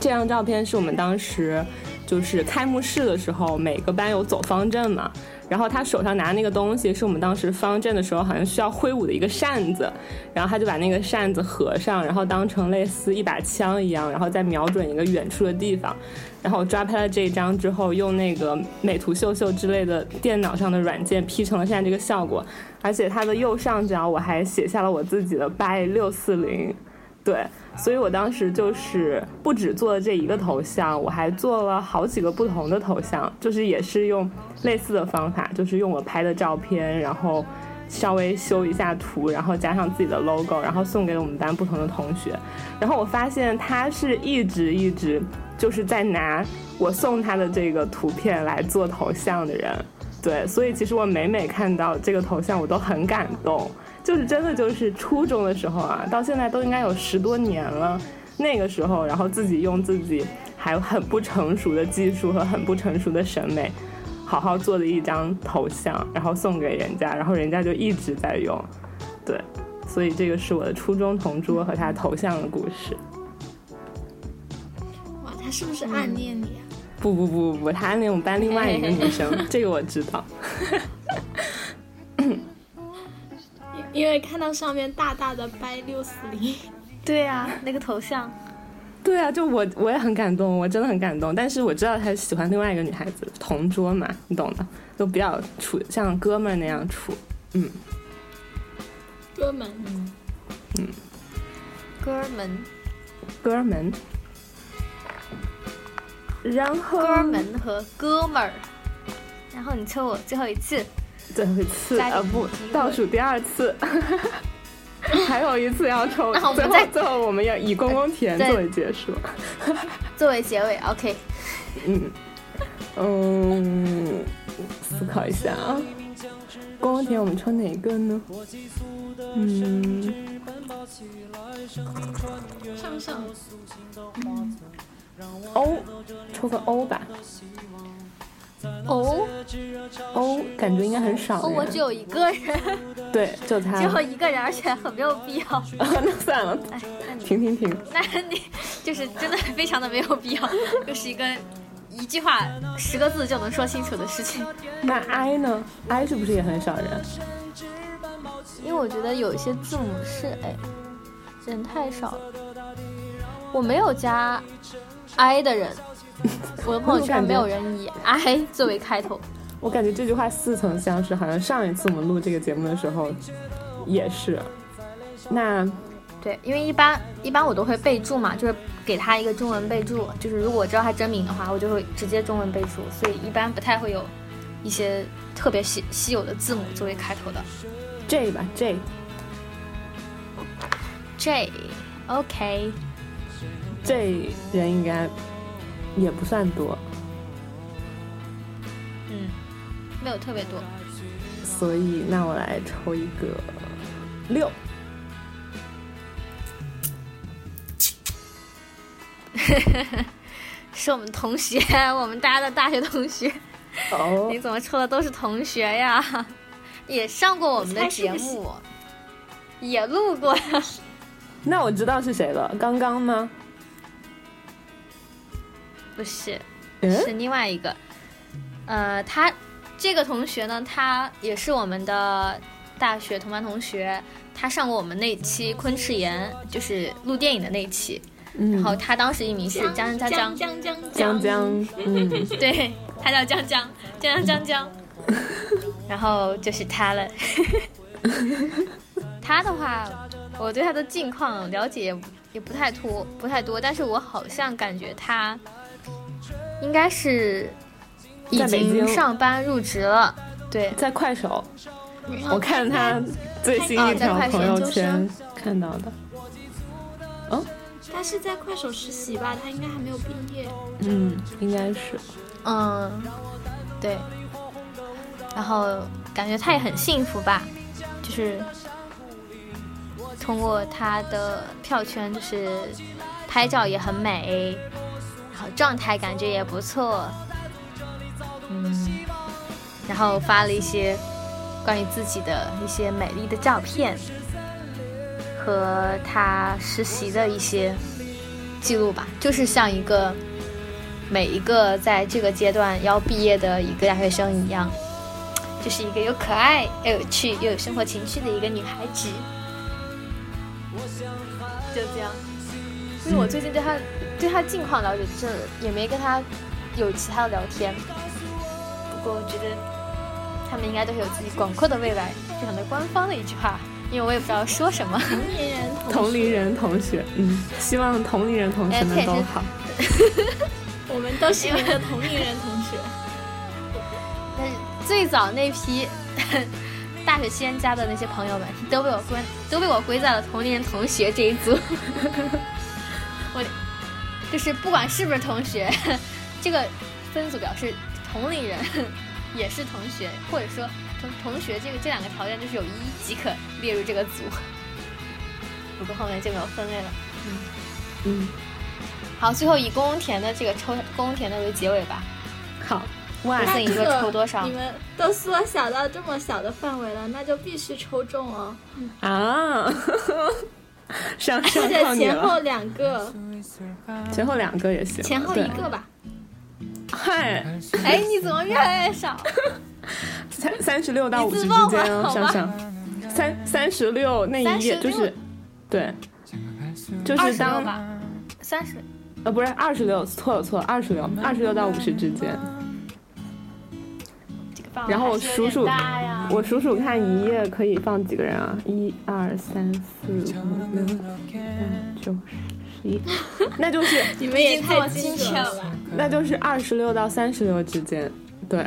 C: 这张照片是我们当时就是开幕式的时候，每个班有走方阵嘛，然后他手上拿那个东西是我们当时方阵的时候好像需要挥舞的一个扇子，然后他就把那个扇子合上，然后当成类似一把枪一样，然后再瞄准一个远处的地方。然后我抓拍了这一张之后，用那个美图秀秀之类的电脑上的软件 P 成了现在这个效果，而且它的右上角我还写下了我自己的 by 六四零，对，所以我当时就是不止做了这一个头像，我还做了好几个不同的头像，就是也是用类似的方法，就是用我拍的照片，然后稍微修一下图，然后加上自己的 logo，然后送给我们班不同的同学。然后我发现他是一直一直就是在拿我送他的这个图片来做头像的人。对，所以其实我每每看到这个头像，我都很感动。就是真的就是初中的时候啊，到现在都应该有十多年了。那个时候，然后自己用自己还很不成熟的技术和很不成熟的审美，好好做的一张头像，然后送给人家，然后人家就一直在用。对，所以这个是我的初中同桌和他头像的故事。
B: 哇，他是不是暗恋你啊？
C: 不不不不不，他暗恋我们班另外一个女生，(laughs) 这个我知道。
B: 因因为看到上面大大的掰六四零，
D: 对啊，那个头像，
C: 对啊，就我我也很感动，我真的很感动。但是我知道他喜欢另外一个女孩子，同桌嘛，你懂的，就比较处像哥们儿那样处。嗯，
B: 哥们，嗯
D: 哥们，
C: 哥们。然后
D: 哥们和哥们儿。然后你抽我最后一次，
C: 最后一次
D: 加点
C: 啊不倒数第二次，(laughs) 还有一次要抽，(laughs) 最后
D: 那我们再
C: 最后我们要以公公田
D: 对
C: 作为结束。(laughs)
D: 作为结尾，OK。
C: 嗯嗯，思考一下啊，公公田我们抽哪个呢？嗯，
B: 上上
C: 欧，抽个欧吧。
D: 哦
C: 哦感觉应该很少
D: 哦，我只有一个人，(laughs)
C: 对，就他
D: 只有。一个人，而且很没有必要。(laughs)
C: 那算了，
D: 哎，那你
C: 停停停。
D: 那你就是真的非常的没有必要，(laughs) 就是一个一句话十个字就能说清楚的事情。
C: 那 I 呢？I 是不是也很少人？
D: 因为我觉得有一些字母是哎，人太少了。我没有加 I 的人，(laughs) 我的朋友圈没有人以 I 作为开头。
C: 我感觉这句话似曾相识，好像上一次我们录这个节目的时候也是。那
D: 对，因为一般一般我都会备注嘛，就是给他一个中文备注，就是如果我知道他真名的话，我就会直接中文备注，所以一般不太会有一些特别稀稀有的字母作为开头的。
C: J 吧，J
D: J，OK，
C: 这人应该也不算多，
D: 嗯，没有特别多。
C: 所以那我来抽一个六。(laughs)
D: 是我们同学，(laughs) 我们大家的大学同学。
C: 哦
D: 你，怎么抽的都是同学呀？(laughs) 也上过我们的节目，也录过呀。
C: 那我知道是谁了，刚刚吗？
D: 不是，
C: 嗯，
D: 是另外一个。呃，他这个同学呢，他也是我们的大学同班同学，他上过我们那期昆池岩，就是录电影的那一期。然
C: 嗯
D: 后，他当时艺名是江江江，
B: 江江
C: 江江，嗯，(laughs)
D: 对他叫江江江江江江，(laughs) 然后就是他了。(laughs) 他的话，我对他的近况了解也也不太多，不太多，但是我好像感觉他应该是已经上班入职了。对，
C: 在快手，我看他最新一条朋友圈看到的。
B: 哦他是在快手实习吧？他应该还没有毕业。
C: 嗯，应该是。
D: 嗯，对，然后感觉他也很幸福吧，就是通过他的票圈，就是拍照也很美，然后状态感觉也不错，嗯，然后发了一些关于自己的一些美丽的照片和他实习的一些记录吧，就是像一个。每一个在这个阶段要毕业的一个大学生一样，就是一个又可爱又有趣又有生活情趣的一个女孩子。就这样，因为我最近对她对他近况了解，这也没跟他有其他的聊天。不过我觉得他们应该都是有自己广阔的未来，非常的官方的一句话，因为我也不知道说什么。
B: 同龄人
C: 同龄人同学，嗯，希望同龄人同学们都好。(laughs)
B: 我们都是你的同龄人同学。
D: 但是最早那批大学期间加的那些朋友们，都被我归都被我归在了同龄人同学这一组。我 (laughs) 就是不管是不是同学，这个分组表示同龄人也是同学，或者说同同学这个这两个条件就是有一即可列入这个组。不过后面就没有分类了。
C: 嗯嗯，
D: 好，最后以宫田的这个抽宫田的为结尾吧。
C: 好。哇
D: 那你说抽多少
B: 你们都缩小到这么小的范围了，那就必须抽中哦。
C: 啊！(laughs) 上
B: 或
C: 上
B: 者
C: 靠你
B: 前后，两个，
C: 前后两个也行。
B: 前后一个吧。
C: 嗨，
D: 哎，你怎么越来越少？(laughs)
C: 三三十六到五十之间哦，
D: 好吧
C: 上上三三十六那一页就是，对，就是当
D: 吧，三十。
C: 呃不是二十六，错了错了，二十六，二十六到五十之间。然后我数数，我数数看一页可以放几个人啊？一二三四五六七八九十十一，那就是 (laughs)
B: 你们也太精准了吧！
C: 那就是二十六到三十六之间，对，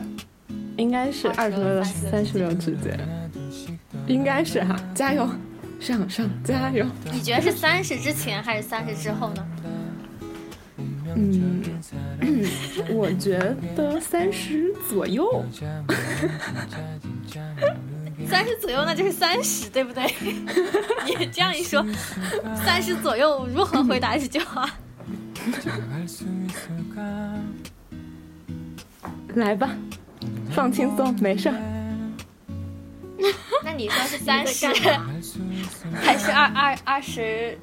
C: 应该是二十六到三十六之间，应该是哈，加油，上上加油！
D: 你觉得是三十之前还是三十之后呢？
C: 嗯，(coughs) 我觉得三十左右，(laughs)
D: 三十左右，那就是三十，对不对？(laughs) 你这样一说，三十左右如何回答这句话？(laughs)
C: 来吧，放轻松，没事儿。(laughs)
D: 那你说是三十，还是二二二十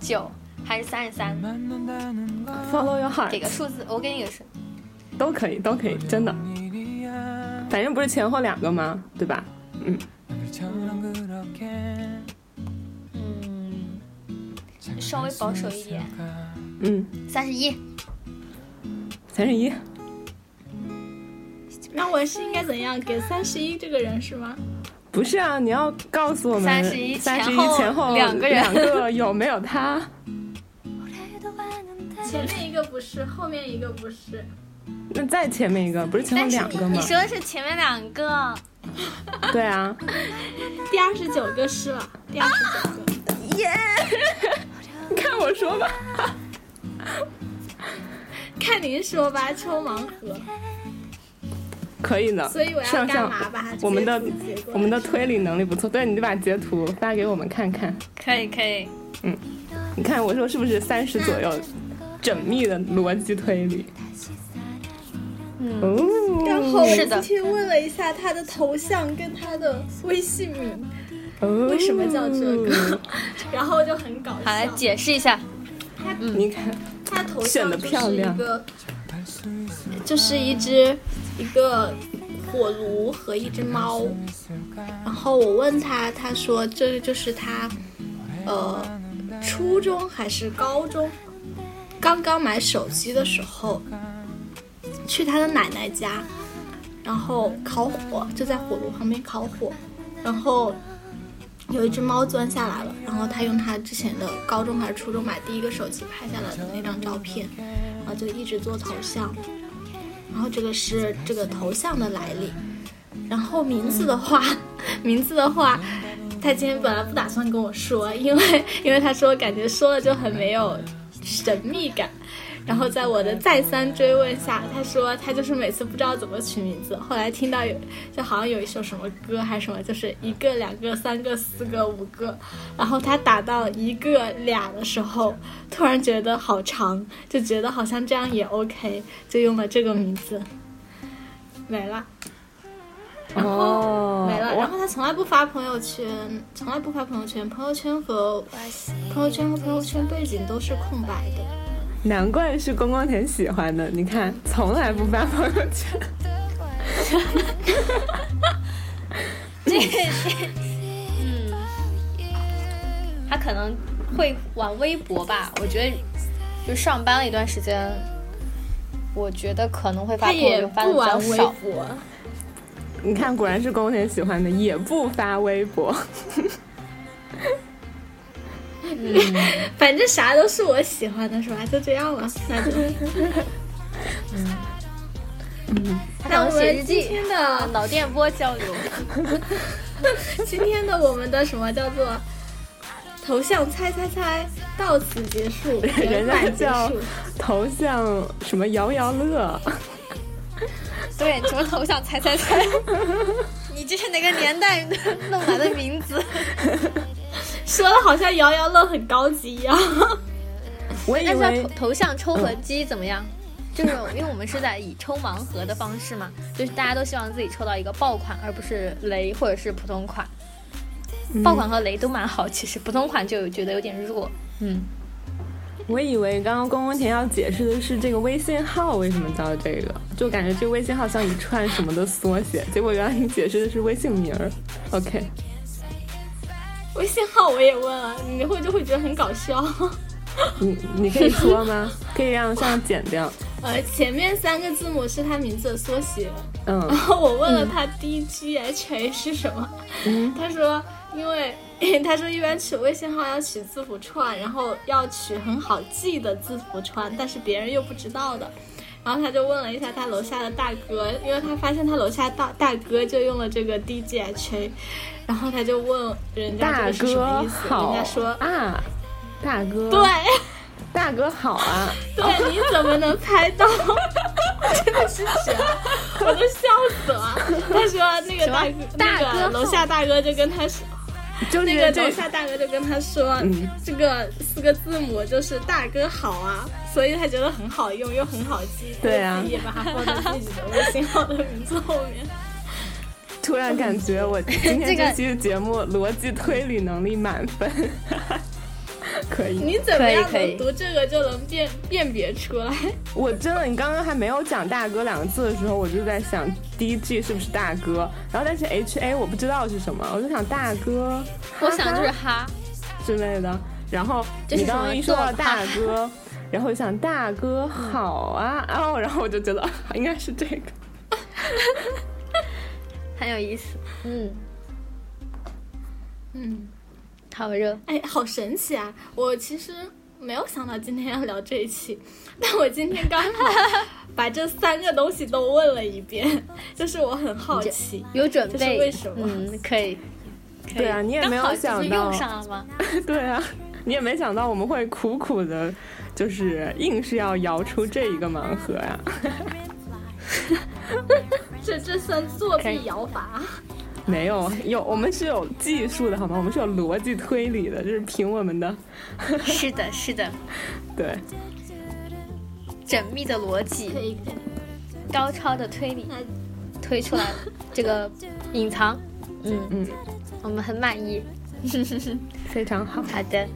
D: 九，还是三十三
C: ？Follow your heart，
D: 给个数字，我给你个数。
C: 都可以，都可以，真的。反正不是前后两个吗？对吧？嗯，
D: 嗯，稍微保守一点，
C: 嗯，
D: 三十一。
C: 三十一。
B: 那我是应该怎样给三十一这个人是吗？
C: 不是啊，你要告诉我们
D: 31
C: 三十一
D: 前后两个人
C: 两个有没有他？
B: 前面一个不是，后面一个不是。
C: 那再前面一个不是前
D: 面
C: 两个吗
D: 你？说的是前面两个，(laughs)
C: 对啊，
B: 第二十九个是了，第二十九个。耶！
C: 你 (laughs) 看我说吧。(laughs)
B: 看您说吧，抽盲盒。
C: 可以的，
B: 所以我要
C: 上上
B: 干嘛？吧
C: 我们的我们的推理能力不错，对，你就把截图发给我们看看。
D: 可以可以，嗯
C: 你看我说是不是三十左右，缜密的逻辑推理？
D: 嗯，
B: 然后我今天问了一下他的头像跟他的微信名，
C: 哦，
B: 为什么叫这个？(laughs) 然后就很搞笑。
D: 好来解释一下，
C: 你看，
B: 他头像就是一个，就是一只一个火炉和一只猫。然后我问他，他说这就是他，呃，初中还是高中，刚刚买手机的时候，去他的奶奶家，然后烤火，就在火炉旁边烤火，然后有一只猫钻下来了，然后他用他之前的高中还是初中买第一个手机拍下来的那张照片，然后就一直做头像，然后这个是这个头像的来历，然后名字的话，(laughs) 名字的话，他今天本来不打算跟我说，因为因为他说感觉说了就很没有神秘感。然后在我的再三追问下，他说他就是每次不知道怎么取名字，后来听到有就好像有一首什么歌还是什么，就是一个、两个、三个、四个、五个，然后他打到一个俩的时候，突然觉得好长，就觉得好像这样也 OK，就用了这个名字，没了。
C: 哦，
B: 没了。然后他从来不发朋友圈，从来不发朋友圈，朋友圈和朋友圈和朋友圈背景都是空白的。
C: 难怪是公公田喜欢的。你看，从来不发朋友圈。
D: 这嗯，他可能会玩微博吧。我觉得，就上班了一段时间，我觉得可能会发朋友圈发的比较少。
B: 博，
C: 你看，果然是公公田喜欢的，也不发微博。(laughs)
B: 反正啥都是我喜欢的，是吧？就这样了，那就。
D: 他可能
B: 那我们今天的
D: 脑电波交流。(laughs)
B: 今天的我们的什么叫做头像猜猜猜到此结束，圆
C: 人家
B: 满结
C: 叫
B: 束。
C: 头像什么摇摇乐，(laughs)
D: 对，什么头像猜猜猜？你这是哪个年代弄来的名字？(laughs)
B: 说的好像摇摇乐很高级一样。(laughs)
C: 我以
D: 那叫
C: 为
D: 头头像抽和机怎么样？(laughs) 就是因为我们是在以抽盲盒的方式嘛，就是大家都希望自己抽到一个爆款，而不是雷或者是普通款。爆款和雷都蛮好，其实普通款就觉得有点弱。嗯，
C: 我以为刚刚公公田要解释的是这个微信号为什么叫这个，就感觉这个微信号像一串什么的缩写，结果原来你解释的是微信名儿。OK，
B: 微信号我也问了，你会就会觉得很搞笑。
C: 你你可以说吗？(laughs) 可以让这样剪掉。
B: 呃，前面三个字母是他名字的缩写，嗯然
C: 嗯
B: 后我问了他 DGHA 是什么，
C: 嗯，
B: 他 (coughs) 说因为他说一般取微信号要取字符串，然后要取很好记的字符串，但是别人又不知道的。然后他就问了一下他楼下的大哥，因为他发现他楼下大大哥就用了这个 DGHA，然后他就问人家这
C: 大哥
B: 人家说
C: 啊，大哥
B: 对。
C: 大哥好啊，(laughs)
B: 对，你怎么能猜到？真的是绝了，我都笑死了。他说那个大哥，
D: 大哥
B: 那个楼下大哥就跟他说，
C: 就是
B: 那个楼下大哥就跟他说，
C: 嗯
B: 这个四个字母就是大哥好啊，所以他觉得很好用又很好记，
C: 对啊
B: 也把它放在自己的微信号的名字后面。
C: 突然感觉我今天
D: 这
C: 期节目逻辑推理能力满分，(laughs) 可以。
B: 你怎么样能读这个就能辨辨别出来？
C: 我真的，你刚刚还没有讲“大哥”两个字的时候，我就在想 D G 是不是大哥，然后但是 H A 我不知道是什么，我就想大哥，
D: 我想就是
C: 哈之类的。然后你刚刚一说到大哥，然后想大哥好啊，哦，然后我就觉得啊应该是这个。
D: 很有意思。嗯，
B: 嗯。
D: 好热。
B: 哎，好神奇啊！我其实没有想到今天要聊这一期，但我今天刚好 (laughs) 把这三个东西都问了一遍，就是我很好奇。
D: 有准备，
B: 为什么
D: 嗯，(laughs) 可以。可以
C: 对啊你也没有想到
D: 用上了吗？(laughs)
C: 对啊，你也没想到我们会苦苦的，就是硬是要摇出这一个盲盒呀。(laughs)
B: 这这算作弊摇法？
C: 没有，有我们是有技术的好吗？我们是有逻辑推理的，就是凭我们的。(laughs)
D: 是的，是的，
C: 对，
D: 缜密的逻辑。高超的推理推出来了这个隐藏，(laughs) 嗯
C: 嗯，
D: 我们很满意。
C: 非常好。
D: 好的，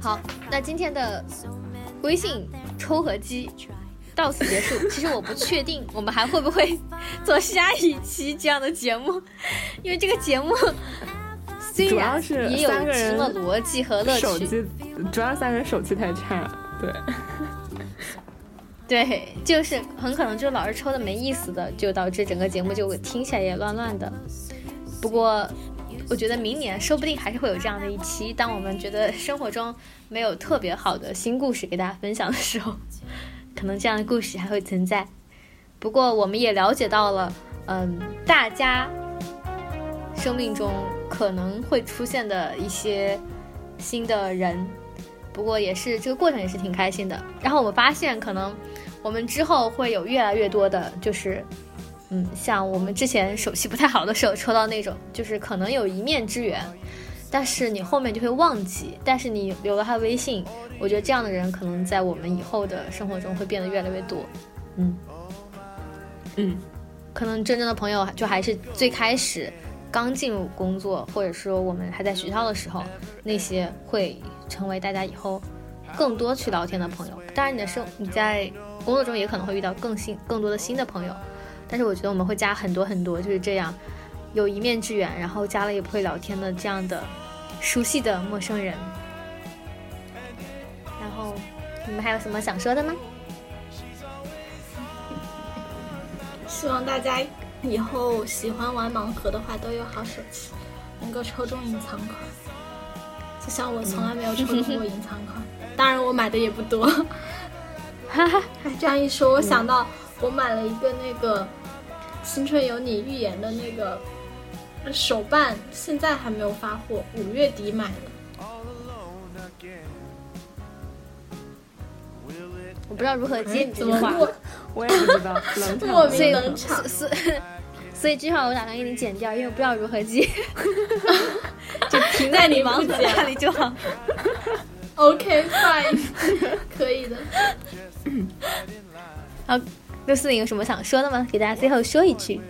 D: 好，那今天的微信抽合机到此结束。其实我不确定我们还会不会做下一期这样的节目，因为这个节目虽然
C: 是
D: 也有
C: 三个人
D: 除了逻辑和乐趣，
C: 手机主要三个人手气太差，对，(laughs)
D: 对，就是很可能就老是抽的没意思的，就导致整个节目就听起来也乱乱的。不过，我觉得明年说不定还是会有这样的一期，当我们觉得生活中没有特别好的新故事给大家分享的时候，可能这样的故事还会存在。不过，我们也了解到了，嗯，大家生命中可能会出现的一些新的人，不过也是这个过程也是挺开心的。然后我们发现，可能我们之后会有越来越多的，就是，嗯，像我们之前手气不太好的时候抽到那种，就是可能有一面之缘，但是你后面就会忘记。但是你留了他微信，我觉得这样的人可能在我们以后的生活中会变得越来越多。嗯
C: 嗯，
D: 可能真正的朋友就还是最开始刚进入工作，或者说我们还在学校的时候，那些会成为大家以后更多去聊天的朋友。当然，你的生你在工作中也可能会遇到更新更多的新的朋友，但是我觉得我们会加很多很多，就是这样有一面之缘，然后加了也不会聊天的这样的熟悉的陌生人。然后你们还有什么想说的吗？(laughs)
B: 希望大家以后喜欢玩盲盒的话都有好手气，能够抽中隐藏款。就像我从来没有抽中过隐藏款，(laughs) 当然我买的也不多。
D: 哈哈，
B: 哎，这样一说，我想到我买了一个那个《青春有你》预言的那个手办，现在还没有发货，五月底买的。
D: 我不知道如何接你这
B: 怎么
D: 句话。(laughs)
C: 我也不知道，冷 (laughs) 场
B: 莫
D: 所以
B: 名冷场？
D: 所所以这句话我打算给你剪掉，因为我不知道如何接，(laughs) 就停在你盲盒那里就好。
B: OK fine，可以的。
D: 好，六四零有什么想说的吗？给大家最后说一句。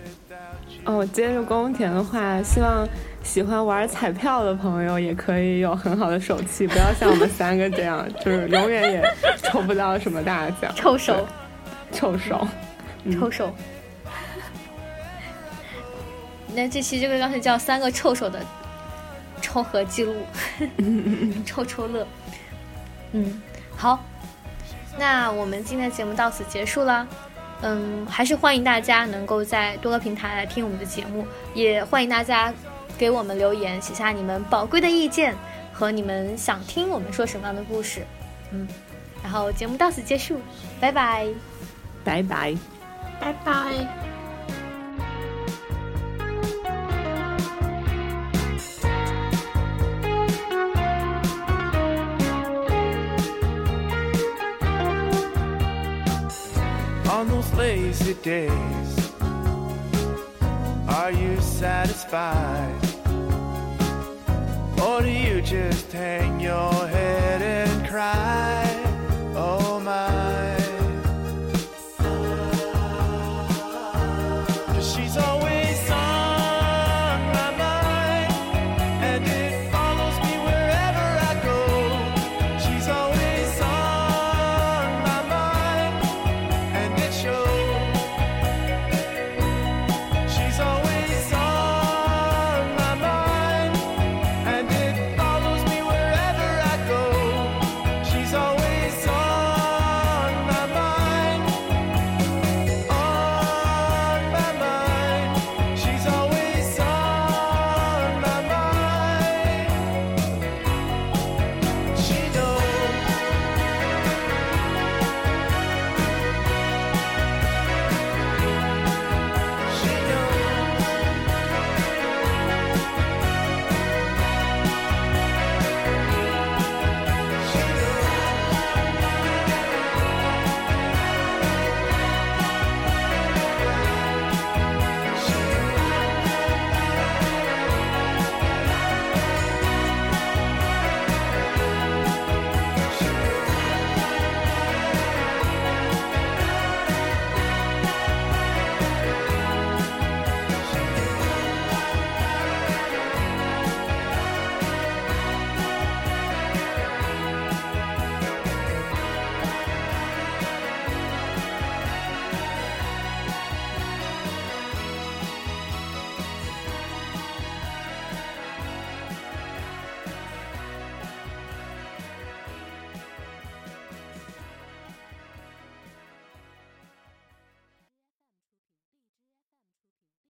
C: 哦，接着宫田的话，希望喜欢玩彩票的朋友也可以有很好的手气，不要像我们三个这样，就是永远也抽不到什么大奖，
D: 臭手，
C: 臭手。
D: 臭手。那这期这个刚才叫三个臭手的抽盒记录，(laughs) 抽抽乐。嗯，好，那我们今天的节目到此结束了。嗯，还是欢迎大家能够在多个平台来听我们的节目，也欢迎大家给我们留言，写下你们宝贵的意见和你们想听我们说什么样的故事。嗯，然后节目到此结束，拜拜。
C: 拜拜。
B: 拜拜。
F: on those lazy days? Are you satisfied? Do you just hang your